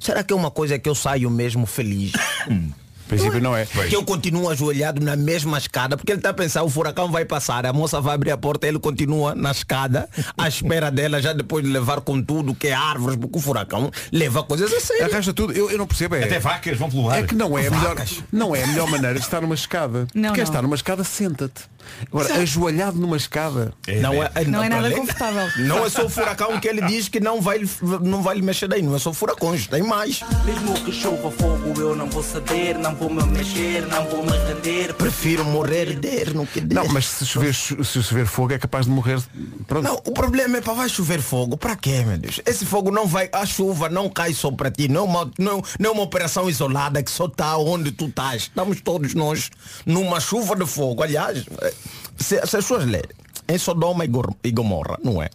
Será que é uma coisa que eu saio mesmo feliz? Em princípio não é. Que eu continuo ajoelhado na mesma escada, porque ele está a pensar, o furacão vai passar, a moça vai abrir a porta, ele continua na escada, à espera dela, já depois de levar com tudo, que é árvores, porque o furacão leva coisas a sério. Arrasta tudo. Eu, eu não percebo. É, Até vacas vão pelo ar. É que não é a melhor, não é a melhor maneira de estar numa escada. Não, Quer não. estar numa escada, senta-te. Agora, Exato. ajoelhado numa escada. Não é, Não é nada além- confortável. Não é só o furacão que ele diz que não vai, não vai lhe mexer daí, não é só furacões, tem mais. Mesmo que chova fogo eu não vou ceder Não vou me mexer, não vou me render Prefiro morrer der no que der. Não, mas se chover, se chover fogo é capaz de morrer. Pronto. Não, o problema é para vai chover fogo. Para quê, meu Deus? Esse fogo não vai, a chuva não cai só para ti. Não é uma, não, não é uma operação isolada que só está onde tu estás. Estamos todos nós numa chuva de fogo. Aliás, eh, se, se as pessoas lerem em Sodoma e Gomorra, não é?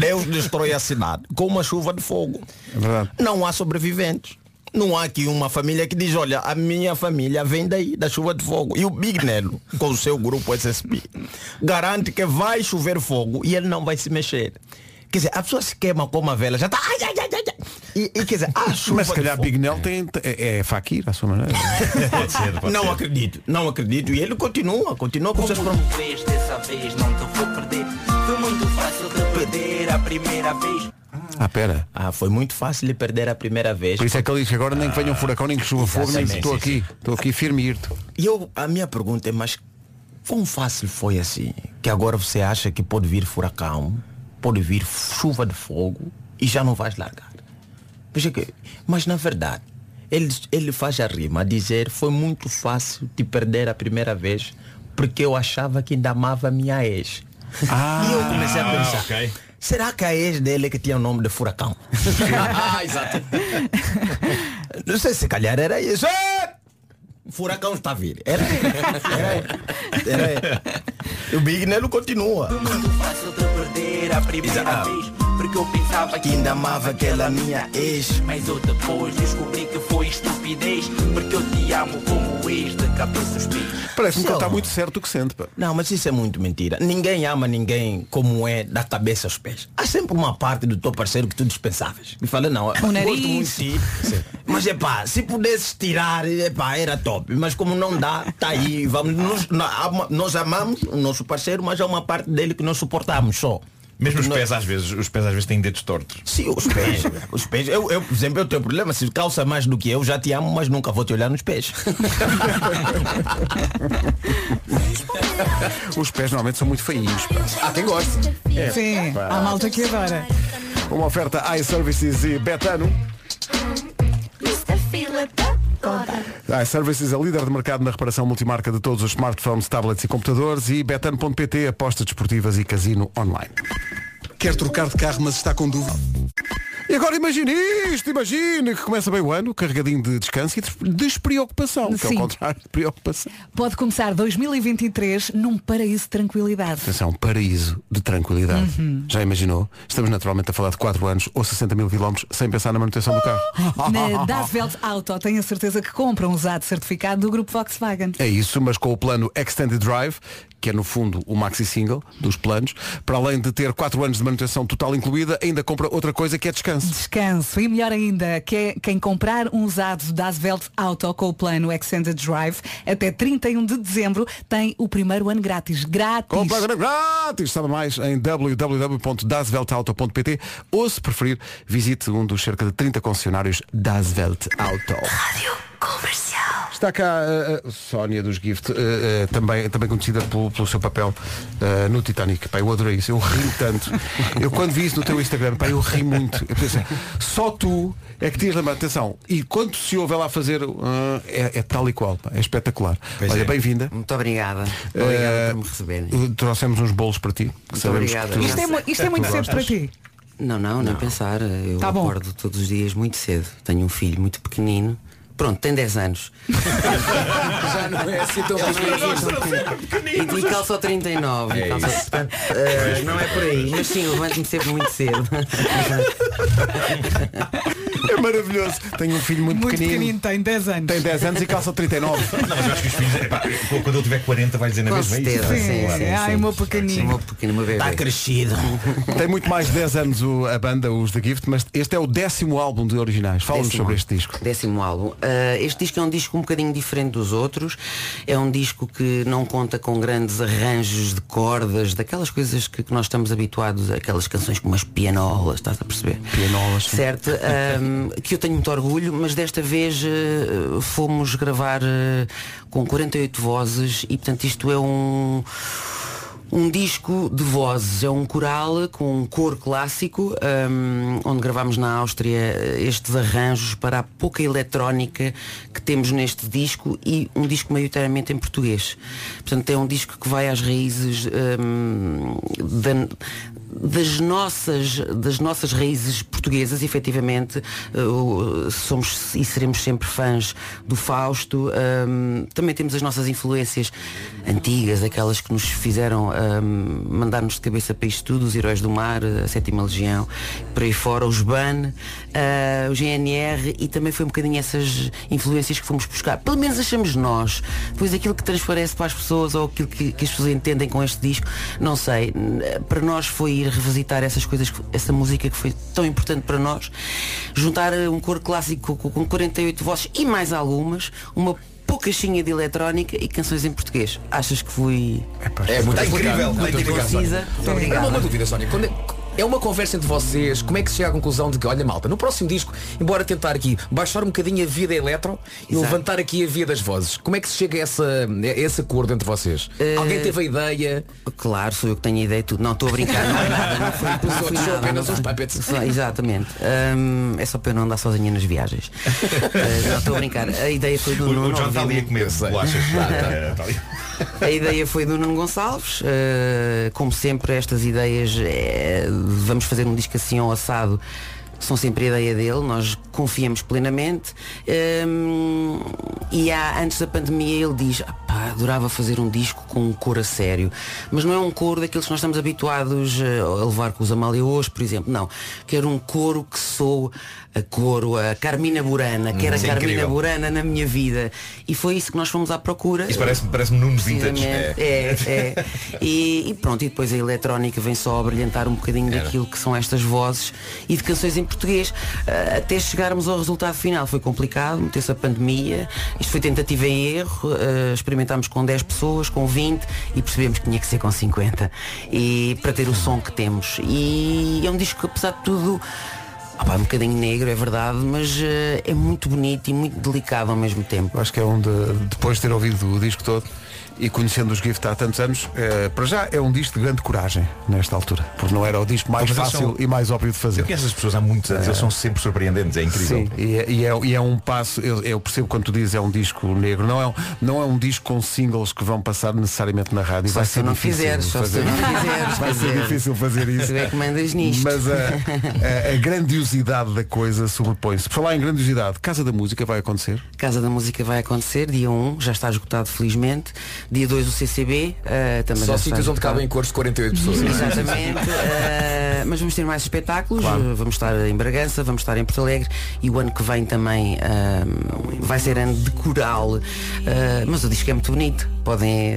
Deus destrói a cidade com uma chuva de fogo. É. Não há sobreviventes. Não há aqui uma família que diz, olha, a minha família vem daí, da chuva de fogo. E o Big Nelo, com o seu grupo SSP, garante que vai chover fogo e ele não vai se mexer. Quer dizer, a pessoa se queima com uma vela, já está. Ai, ai, ai, ai, ai. E, e quer dizer, a chuva Mas se calhar. Big Nel tem, é, é Fakir à sua maneira. Pode ser, pode Não ser. acredito, não acredito. E ele continua, continua com seus Como problemas. tu vês dessa vez não te vou perder Foi muito fácil de perder a primeira vez Ah, pera. Ah, foi muito fácil de perder a primeira vez. Por isso é que ele diz que agora nem que venha um furacão, nem que chuva fogo, nem estou aqui. Estou aqui firme e irto. E eu, a minha pergunta é, mas quão fácil foi assim? Que agora você acha que pode vir furacão, pode vir chuva de fogo e já não vais largar. Veja que, mas na verdade, ele, ele faz a rima a dizer foi muito fácil de perder a primeira vez porque eu achava que ainda amava a minha ex. e eu comecei a pensar, ok. será que a ex dele é que tinha o nome de furacão? ah, exato. Não sei se calhar era isso. É! Furacão está a vir. Era, era, era. O Big Nelo continua. Fácil de perder a primeira vez Porque eu pensava que ainda amava aquela minha ex Mas eu depois descobri que foi estupidez Porque eu te amo como de cabeça aos pés Parece-me que ele está muito certo o que sente. Pá. Não, mas isso é muito mentira. Ninguém ama ninguém como é da cabeça aos pés. Há sempre uma parte do teu parceiro que tu dispensavas. Me fala, não, eu gosto muito de ti. Mas é pá, se pudesses tirar, é pá, era top. Mas como não dá, tá aí. Vamos, nós, nós- nós amamos o nosso parceiro, mas há uma parte dele que nós suportamos só. Mesmo os Porque pés às vezes, os pés às vezes têm dedos tortos. Sim, os pés. os pés. Eu, eu, por exemplo, eu tenho problema. Se calça mais do que eu, já te amo, mas nunca vou te olhar nos pés. Os pés normalmente são muito feinhos. Há quem goste. É, Sim, pá. há malta que adora. Uma oferta iServices e Betano. A iServices é líder de mercado na reparação multimarca de todos os smartphones, tablets e computadores e betano.pt, apostas desportivas e casino online. Quer trocar de carro, mas está com dúvida? E agora imagine isto, imagine que começa bem o ano, carregadinho de descanso e de despreocupação, que é o Sim. contrário de preocupação. Pode começar 2023 num paraíso de tranquilidade. Atenção, paraíso de tranquilidade. Uhum. Já imaginou? Estamos naturalmente a falar de 4 anos ou 60 mil quilómetros sem pensar na manutenção do carro. Na Dasvelt Auto tenho a certeza que compra um usado certificado do grupo Volkswagen. É isso, mas com o plano Extended Drive, que é no fundo o maxi single dos planos, para além de ter 4 anos de manutenção total incluída, ainda compra outra coisa que é descanso. Descanso. E melhor ainda, que é quem comprar um usado da Asvelt Auto com o plano Extended Drive até 31 de dezembro tem o primeiro ano grátis. Grátis. Completamente grátis! Sabe mais em www.dasveltauto.pt ou, se preferir, visite um dos cerca de 30 concessionários Dasvelt Auto. Está cá a, a Sónia dos Gift, eh, eh, também, também conhecida pelo, pelo seu papel eh, no Titanic. Pá, eu adorei isso, eu ri tanto. Eu quando vi isso no teu Instagram, pá, eu ri muito. Eu pensei, só tu é que tinhas lembrado, atenção, e quando se ouve ela a fazer, é, é tal e qual, pá, é espetacular. Olha, é. bem-vinda. Muito obrigada. Eh, Obrigada por me receberem. Trouxemos uns bolos para ti. que Muito obrigada. que tu- Isto é, isto é muito cedo para ti. Não, não, nem pensar. Eu Tá acordo todos os dias muito cedo. Tenho um filho muito pequenino. Pronto, tem 10 anos. Já não é assim tão E, e calça 39. É e calça, isso. portanto, eh, não é por aí. Mas sim, eu levanto-me sempre muito cedo. É maravilhoso. Tenho um filho muito, Muito pequenino. pequenino, tem 10 anos. Tem 10 anos e calça 39. Não, mas eu acho que os filhos, epá, quando ele tiver 40 vai dizer na Com mesma isso. certeza, Sim, sim, sim, ai, sim. o meu pequenino. O meu pequeno, o meu bebê. Está crescido. Tem muito mais de 10 anos o- a banda, os The Gift, mas este é o décimo álbum de originais. Fala-nos sobre este disco. Décimo álbum. Uh, este disco é um disco um bocadinho diferente dos outros. É um disco que não conta com grandes arranjos de cordas, daquelas coisas que, que nós estamos habituados, aquelas canções como as pianolas, estás a perceber? Pianolas. sim. Certo? Um, que eu tenho muito orgulho, mas desta vez uh, fomos gravar uh, com 48 vozes e portanto isto é um um disco de vozes, é um coral com um cor clássico, hum, onde gravámos na Áustria estes arranjos para a pouca eletrónica que temos neste disco e um disco maioritariamente em português. Portanto, é um disco que vai às raízes hum, da- das nossas, das nossas raízes portuguesas, efetivamente, uh, somos e seremos sempre fãs do Fausto. Um, também temos as nossas influências antigas, aquelas que nos fizeram um, mandar-nos de cabeça para isto tudo, os Heróis do Mar, a Sétima Legião, por aí fora, os BAN, uh, o GNR e também foi um bocadinho essas influências que fomos buscar. Pelo menos achamos nós. Pois aquilo que transparece para as pessoas ou aquilo que, que as pessoas entendem com este disco, não sei. Para nós foi ir revisitar essas coisas, essa música que foi tão importante para nós, juntar um coro clássico com, com 48 vozes e mais algumas, uma poucachinha de eletrónica e canções em português. Achas que fui É muito Está incrível, muito incrível, Sónia. concisa? Muito É obrigado. uma dúvida, Sónia. Quando é, é uma conversa entre vocês, como é que se chega à conclusão de que, olha malta, no próximo disco, embora tentar aqui baixar um bocadinho a vida eletro e Exato. levantar aqui a via das vozes, como é que se chega a, essa, a esse acordo entre vocês? Eh, Alguém teve a ideia? Claro, sou eu que tenho a ideia de tudo. Não, estou a brincar, não é nada, não foi, não Os foi nada, apenas puppets. Só- Exatamente. Hum, é só para eu não andar sozinha nas viagens. Eh, não, estou a brincar. A ideia foi do O, Nuno. o John está ali a comer bolachas. A ideia foi do Nuno Gonçalves. Uh, como sempre, estas ideias, vamos fazer um disco assim ao assado. São sempre a ideia dele, nós confiamos plenamente. Hum, e há, antes da pandemia ele diz, "Ah, pá, adorava fazer um disco com um coro a sério. Mas não é um coro daqueles que nós estamos habituados eh, a levar com os Amália hoje, por exemplo. Não. Quero um coro que sou a coro, a Carmina Burana, quero a Isso é Carmina incrível. Burana na minha vida. E foi isso que nós fomos à procura. Isso parece-me parece Nuno Vintage. Precisamente. É, é. E, e pronto, e depois a eletrónica vem só a brilhantar um bocadinho daquilo que são estas vozes e de canções em português. Ah, até chegarmos ao resultado final foi complicado, meteu-se a pandemia, isto foi tentativa em erro, ah, experimentámos com 10 pessoas, com 20 e percebemos que tinha que ser com 50 e para ter o som que temos. E é um disco que apesar de tudo ah, é um bocadinho negro, é verdade, mas ah, é muito bonito e muito delicado ao mesmo tempo. Acho que é um de, depois de ter ouvido o disco todo e conhecendo os Gift há tantos anos, eh, para já é um disco de grande coragem nesta altura, porque não era o disco mais Mas eles fácil são- e mais óbvio de fazer. Eu conheço as pessoas há muitos anos, eles são sempre surpreendentes, é incrível. Sim, e é, e é- e é um passo, eu, eu percebo quando tu dizes é um disco negro, não é um, não é um disco com singles que vão passar necessariamente na rádio. Só vai se ser tu não difícil fizeres, só se fazer. tu não fizeres, vai ser difícil fazer isso. Tu é que mandas nisto. Mas a, a- a grandiosidade da coisa sobrepõe-se. Por falar em grandiosidade, Casa da Música vai acontecer. Casa da Música vai acontecer, dia 1, já está esgotado felizmente. Dia 2 o CCB, eh, também Só sítios onde cabem cores de 48 pessoas. Exatamente. eh, mas vamos ter mais espetáculos. Claro. eh, Vamos estar em Bragança, vamos estar em Porto Alegre e o ano que vem também vai ser ano de coral. Eh, mas o disco é muito bonito. Podem,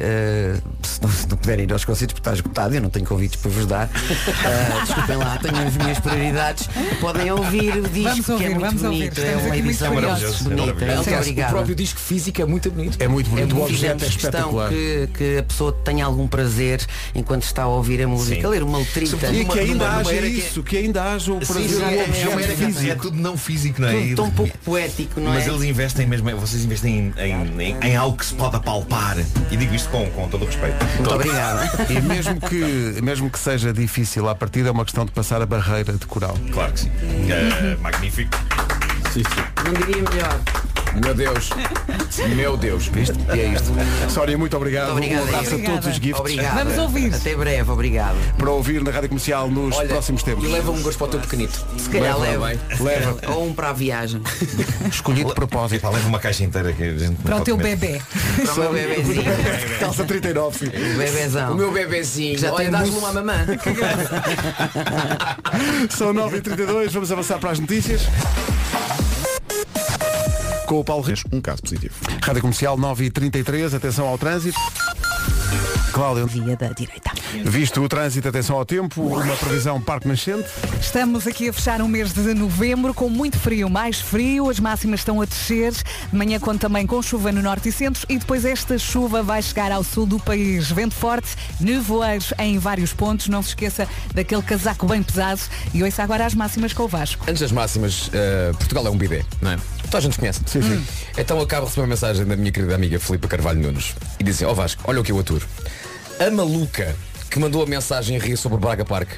se, não, se não puderem ir aos concertos porque está esgotado, eu não tenho convites para vos dar. Desculpem lá, tenho as minhas prioridades. Podem ouvir o disco Vamos que ouvir, é muito ouvir. bonito. É uma muito edição curiosos. bonita. Muito Aliás, o próprio disco físico é muito bonito. É muito bonito. o objeto é questão espetacular. que, que a pessoa tenha algum prazer enquanto está a ouvir a música, a ler uma letrita. E que ainda numa haja que- isso, que ainda haja o Sim, prazer sim, é, é, é tudo não físico, não é? Tudo tão pouco poético, não Mas é? eles investem mesmo, vocês investem em, em, em- em algo que se pode apalpar. E digo isto com, com todo o respeito. Muito obrigado. E mesmo que, mesmo que seja difícil à partida, é uma questão de passar a barreira de coral. Claro que sim. É, magnífico. Não diria melhor. Meu Deus. Meu Deus. Viste? E é isto. Sónia, muito obrigado. Muito obrigado um abraço a todos os gifts. Obrigado. Vamos ouvir. Até breve, obrigado. Para ouvir na Rádio Comercial nos Olha, próximos tempos. E leva um gosto para o teu pequenito. Se calhar Leva, leva. Leva. Ou um para a viagem. Escolhido de propósito. Pá, leva uma caixa inteira que a gente Para o teu comer. bebê. Para o meu bebezinho. Calça 39, sim. O bebezão. O meu bebezinho. Já Olha, tem dás-lhe uma mamã. São 9h32, vamos avançar para as notícias. Com o Paulo Reis. Um caso positivo. Rádio Comercial 9h33, atenção ao trânsito. Cláudia, Via da direita. visto o trânsito, atenção ao tempo, uma previsão Parque Nascente. Estamos aqui a fechar o mês de novembro com muito frio, mais frio, as máximas estão a descer, de manhã conta também com chuva no norte e centro e depois esta chuva vai chegar ao sul do país. Vento forte, nevoeiros em vários pontos, não se esqueça daquele casaco bem pesado e ouça agora as máximas com o Vasco. Antes das máximas, eh, Portugal é um bidé, não é? Toda a gente conhece. Sim, sim. Então acabo de receber uma mensagem da minha querida amiga Filipa Carvalho Nunes e dizem, ó Vasco, olha o que eu aturo. A maluca que mandou a mensagem a rir sobre o Braga Park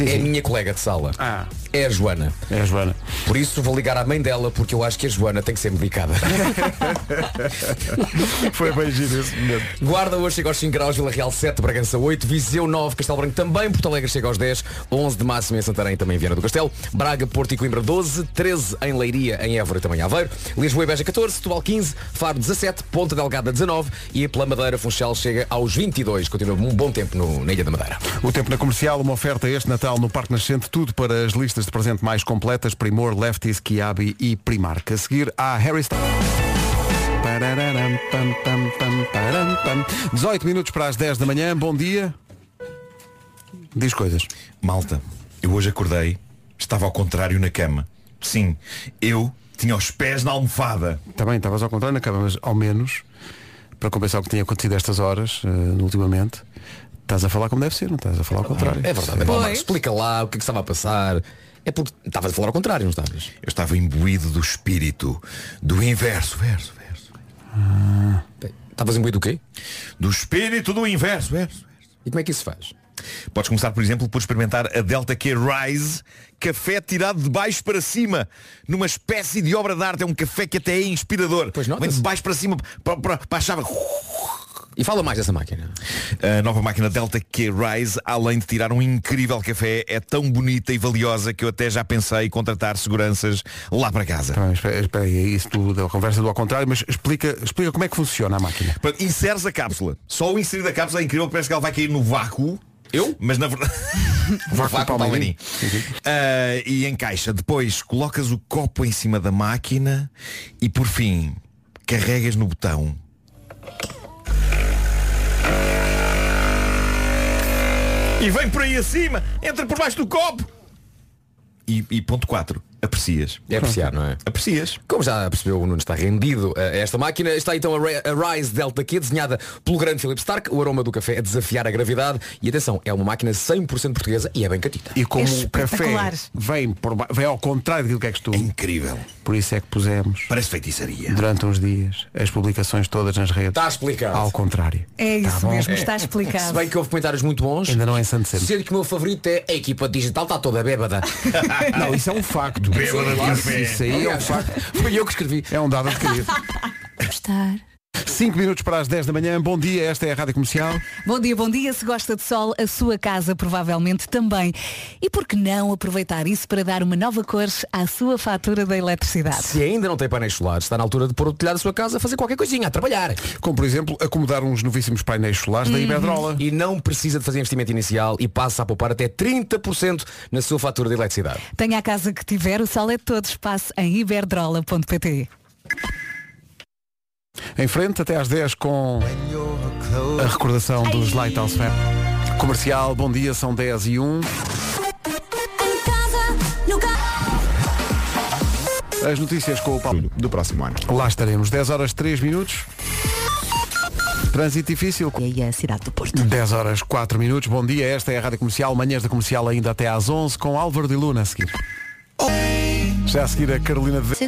é a minha colega de sala. Ah. É a Joana. É a Joana. Por isso vou ligar à mãe dela porque eu acho que a Joana tem que ser medicada. Foi bem giro esse momento. Guarda hoje chega aos 5 graus, Vila Real 7, Bragança 8, Viseu 9, Castelo Branco também, Porto Alegre chega aos 10, 11 de máximo em Santarém também em Viana do Castelo, Braga, Porto e Coimbra 12, 13 em Leiria, em Évora também Aveiro, Lisboa e Beja 14, Setúbal 15, Faro 17, Ponta Delgada 19 e pela Madeira Funchal chega aos 22. Continua um bom tempo no- na Ilha da Madeira. O tempo na comercial, uma oferta este Natal no Parque Nascente, tudo para as listas de presente mais completas, Primor, Lefties, Kiabi e Primark. A seguir há Harry Styles. Pararam, pam, pam, pam, param, pam. 18 minutos para as 10 da manhã, bom dia. Diz coisas. Malta, eu hoje acordei, estava ao contrário na cama. Sim, eu tinha os pés na almofada. Também estavas ao contrário na cama, mas ao menos, para compensar o que tinha acontecido estas horas, eh, ultimamente, estás a falar como deve ser, não estás a falar ao contrário. É verdade. É Marcos, explica lá o que é que estava a passar. É porque estavas a falar ao contrário, não estavas? Eu estava imbuído do espírito, do inverso, verso, verso. Estavas imbuído do quê? Do espírito do inverso, verso. E como é que isso se faz? Podes começar, por exemplo, por experimentar a Delta Q Rise, café tirado de baixo para cima, numa espécie de obra de arte. É um café que até é inspirador. Pois Vem de baixo para cima, para, para, para a chave. E fala mais dessa máquina. A nova máquina Delta Q Rise, além de tirar um incrível café, é tão bonita e valiosa que eu até já pensei em contratar seguranças lá para casa. Bem, espera, espera aí, é isso tudo, a conversa do ao contrário, mas explica, explica como é que funciona a máquina. Inseres a cápsula. Só o inserir da cápsula é incrível, parece que ela vai cair no vácuo. Eu? Mas na verdade. Vácuo Palmeirim. Ah, e encaixa. Depois colocas o copo em cima da máquina e por fim carregas no botão. E vem por aí acima, entra por baixo do copo. E, e ponto 4, aprecias. É apreciar, não é? Aprecias. Como já percebeu, o Nuno está rendido a esta máquina. Está então a Rise Delta Q, desenhada pelo grande Philip Stark. O aroma do café é desafiar a gravidade. E atenção, é uma máquina 100% portuguesa e é bem catita. E como o café vem, por vem ao contrário daquilo que é costume. incrível. Por isso é que pusemos. Parece feitiçaria. Durante uns dias, as publicações todas nas redes. Está explicado. Ao contrário. É isso bom. mesmo, É. está explicado. Se bem que houve comentários muito bons. Ainda não é ensandecendo. Sendo que o meu favorito é a equipa digital está toda bêbada. Não, isso é um facto. Bêbada de café. Isso aí é um facto. Foi eu que escrevi. É um dado adquirido. Estar. 5 minutos para as 10 da manhã. Bom dia, esta é a Rádio Comercial. Bom dia, bom dia. Se gosta de sol, a sua casa provavelmente também. E por que não aproveitar isso para dar uma nova cor à sua fatura da eletricidade? Se ainda não tem painéis solares, está na altura de pôr o telhado da sua casa a fazer qualquer coisinha, a trabalhar. Como por exemplo, acomodar uns novíssimos painéis solares da Iberdrola. E não precisa de fazer investimento inicial e passa a poupar até 30% na sua fatura de eletricidade. Tenha a casa que tiver, o sol é de todos. Passe em iberdrola.pt. Em frente, até às 10 com a recordação dos Lighthouse Fam. Comercial, bom dia, são 10 e 1. As notícias com o Paulo. Do próximo ano. Lá estaremos, 10 horas 3 minutos. Trânsito difícil. E a cidade do Porto. 10 horas 4 minutos. Bom dia, esta é a Rádio Comercial. Manhãs da Comercial ainda até às 11 com Álvaro de Luna a seguir. Já a seguir a Carolina de...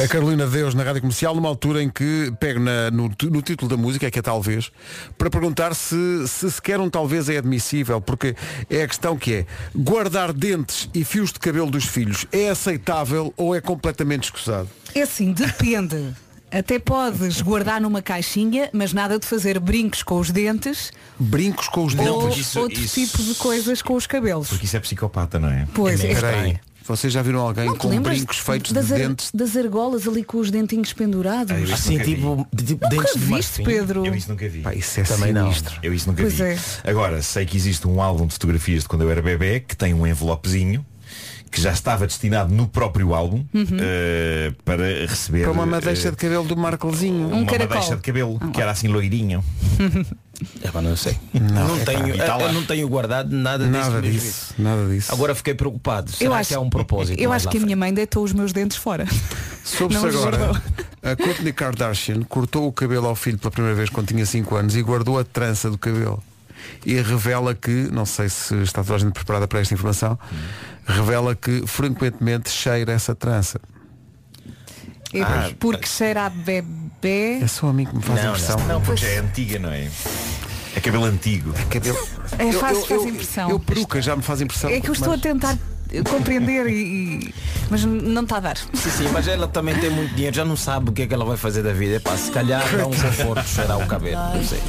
A Carolina de Deus na Rádio Comercial numa altura em que pego na- no, no título da música, que é talvez, para perguntar se, se sequer um talvez é admissível, porque é a questão que é, guardar dentes e fios de cabelo dos filhos é aceitável ou é completamente escusado? É assim, depende. Até podes guardar numa caixinha, mas nada de fazer brincos com os dentes Brincos com os ou dentes. isso- outro isso- tipo de coisas com os cabelos. Porque isso é psicopata, não é? Pois é. é. Vocês já viram alguém Não com brincos feitos das, de ar- dentes? das argolas ali com os dentinhos pendurados? Ah, isso Assim, tipo, de, tipo Nunca dentes de viste, marfim. Pedro? Eu isso nunca vi. Pá, isso é Também não. sinistro. Eu isso nunca Pois vi. é. Agora, sei que existe um álbum de fotografias de quando eu era bebê que tem um envelopezinho que já estava destinado no próprio álbum eh, para receber Para uma madeixa eh, de cabelo do Marcozinho. uma madeixa de cabelo que era assim loirinho. É, mas não sei. Não, tenho, E tá lá. eu não tenho guardado nada, Nada disso. disso, nada disso. Agora fiquei preocupado. Será que há um propósito? Eu acho que a frente? minha mãe deitou os meus dentes fora. Soube-se Não agora, a Kourtney Kardashian cortou o cabelo ao filho pela primeira vez quando tinha 5 anos e guardou a trança do cabelo. E revela que, não sei se está toda a gente preparada para esta informação, revela que frequentemente cheira essa trança. É Ah, porque cheira a bebê. É só a mim que me faz Não, impressão. não, não, porque é antiga, não é? É cabelo antigo. cabelo. É, faz, eu- faz impressão. Eu peruca já me faz impressão. É que eu estou mas- a tentar compreender e, e- mas não está a dar. Sim, sim, mas ela também tem muito dinheiro, já não sabe o que é que ela vai fazer da vida. É para se calhar dá um conforto cheirar o cabelo. Não sei.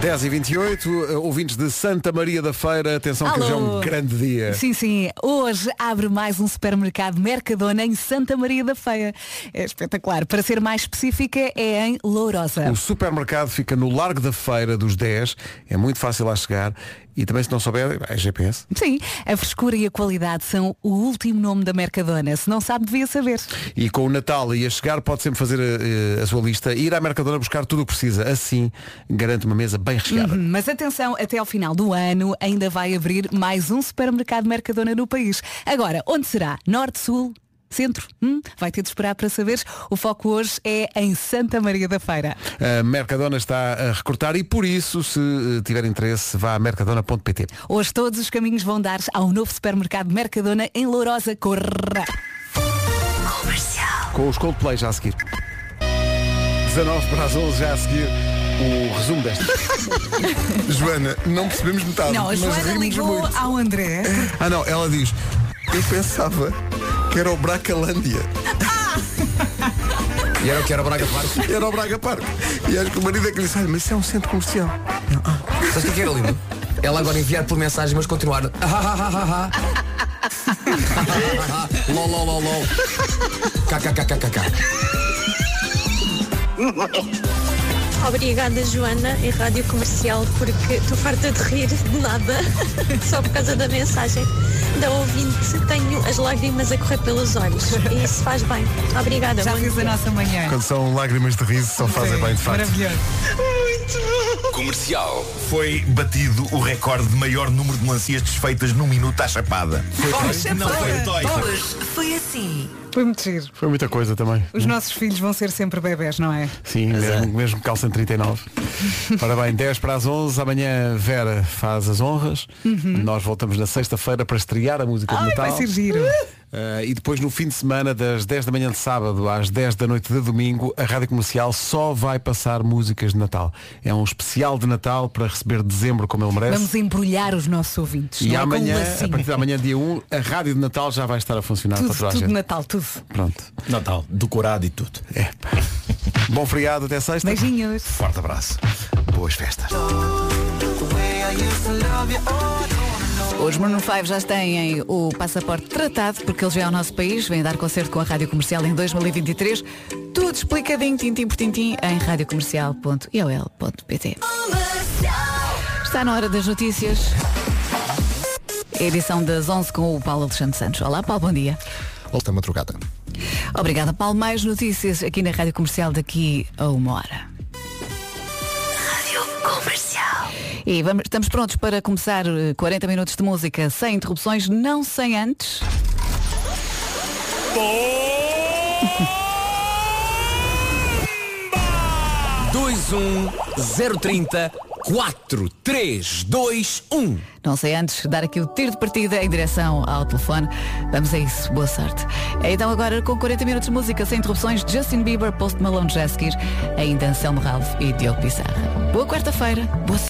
10 e 28, uh, ouvintes de Santa Maria da Feira, atenção que hoje é um Alô. grande dia. Sim, sim. Hoje abre mais um supermercado Mercadona em Santa Maria da Feia. É espetacular. Para ser mais específica, é em Lourosa. O supermercado fica no Largo da Feira dos 10, é muito fácil lá chegar e também se não souber, é GPS. Sim, a frescura e a qualidade são o último nome da Mercadona. Se não sabe, devia saber. E com o Natal e a chegar pode sempre fazer a, a sua lista e ir à Mercadona buscar tudo o que precisa. Assim garante uma mesa bem recheada. Uhum, Mas atenção, até ao final do ano ainda vai abrir mais um supermercado Mercadona no país. Agora, onde será? Norte, Sul? Centro? Hum? Vai ter de esperar para saber. O foco hoje é em Santa Maria da Feira. A Mercadona está a recrutar e por isso, se eh, tiver interesse, vá a mercadona.pt. Hoje todos os caminhos vão dar ao novo supermercado Mercadona em Lourosa. Corra! Com os Coldplay já a seguir. 19 para as 11 já a seguir o resumo desta. Joana, não percebemos metade. Não, a Joana ligou muito. ao André. Ah não, ela diz, eu pensava que era o Bracalândia. E era o que era o Braga Parque? Era o Braga Parque. E acho que o marido é que lhe disse, "Olha, mas isso é um centro comercial. Sabes o que é que era lindo? Ela agora enviar por mensagem, mas continuar. lol, lol, lol, lol. KKKKK. Obrigada, Joana, e Rádio Comercial, porque estou farta de rir de nada, só por causa da mensagem da ouvinte. Tenho as lágrimas a correr pelos olhos e isso faz bem. Obrigada. Já bom fiz a nossa manhã. Quando são lágrimas de riso, só fazem bem de facto. Maravilhoso. Comercial. Foi batido o recorde de maior número de melancias desfeitas num minuto à chapada. Foi Não foi o toy. Foi assim. Foi muito giro. Foi muita coisa também. Os nossos filhos vão ser sempre bebés, não é? Sim, mesmo, mesmo calça em 39. Ora bem, 10 para as 11, amanhã Vera faz as honras. Nós voltamos na sexta-feira para estrear a música de Uhum. Ai, Natal. vai ser giro. Uh, e depois no fim de semana, das 10 da manhã de sábado às 10 da noite de domingo, a Rádio Comercial só vai passar músicas de Natal. É um especial de Natal para receber dezembro como ele merece. Vamos embrulhar os nossos ouvintes. E não é? Amanhã, a partir de amanhã, dia 1, a Rádio de Natal já vai estar a funcionar Tudo, para toda a tudo gente. Natal, tudo. Pronto. Natal, decorado e tudo. É. Bom feriado, até sexta. Beijinhos. Forte abraço. Boas festas. Os Maroon 5 já têm o passaporte tratado porque eles vêm ao nosso país, vêm dar concerto com a Rádio Comercial em 2023. Tudo explicadinho, tintim por tintim, em radiocomercial.iol.pt Está na hora das notícias. Edição das 11 com o Paulo Alexandre Santos. Olá, Paulo, bom dia. Volta madrugada. Obrigada, Paulo. Mais notícias aqui na Rádio Comercial daqui a uma hora. E vamos, estamos prontos para começar eh, 40 minutos de música sem interrupções, não sem antes. 21 030 4321. Não sei antes dar aqui o tiro de partida em direção ao telefone. Vamos a isso. Boa sorte. Então agora com 40 minutos de música sem interrupções, Justin Bieber, Post Malone Jaskir, ainda Anselmo Ralph e Diogo Pissarra. Boa quarta-feira. Boa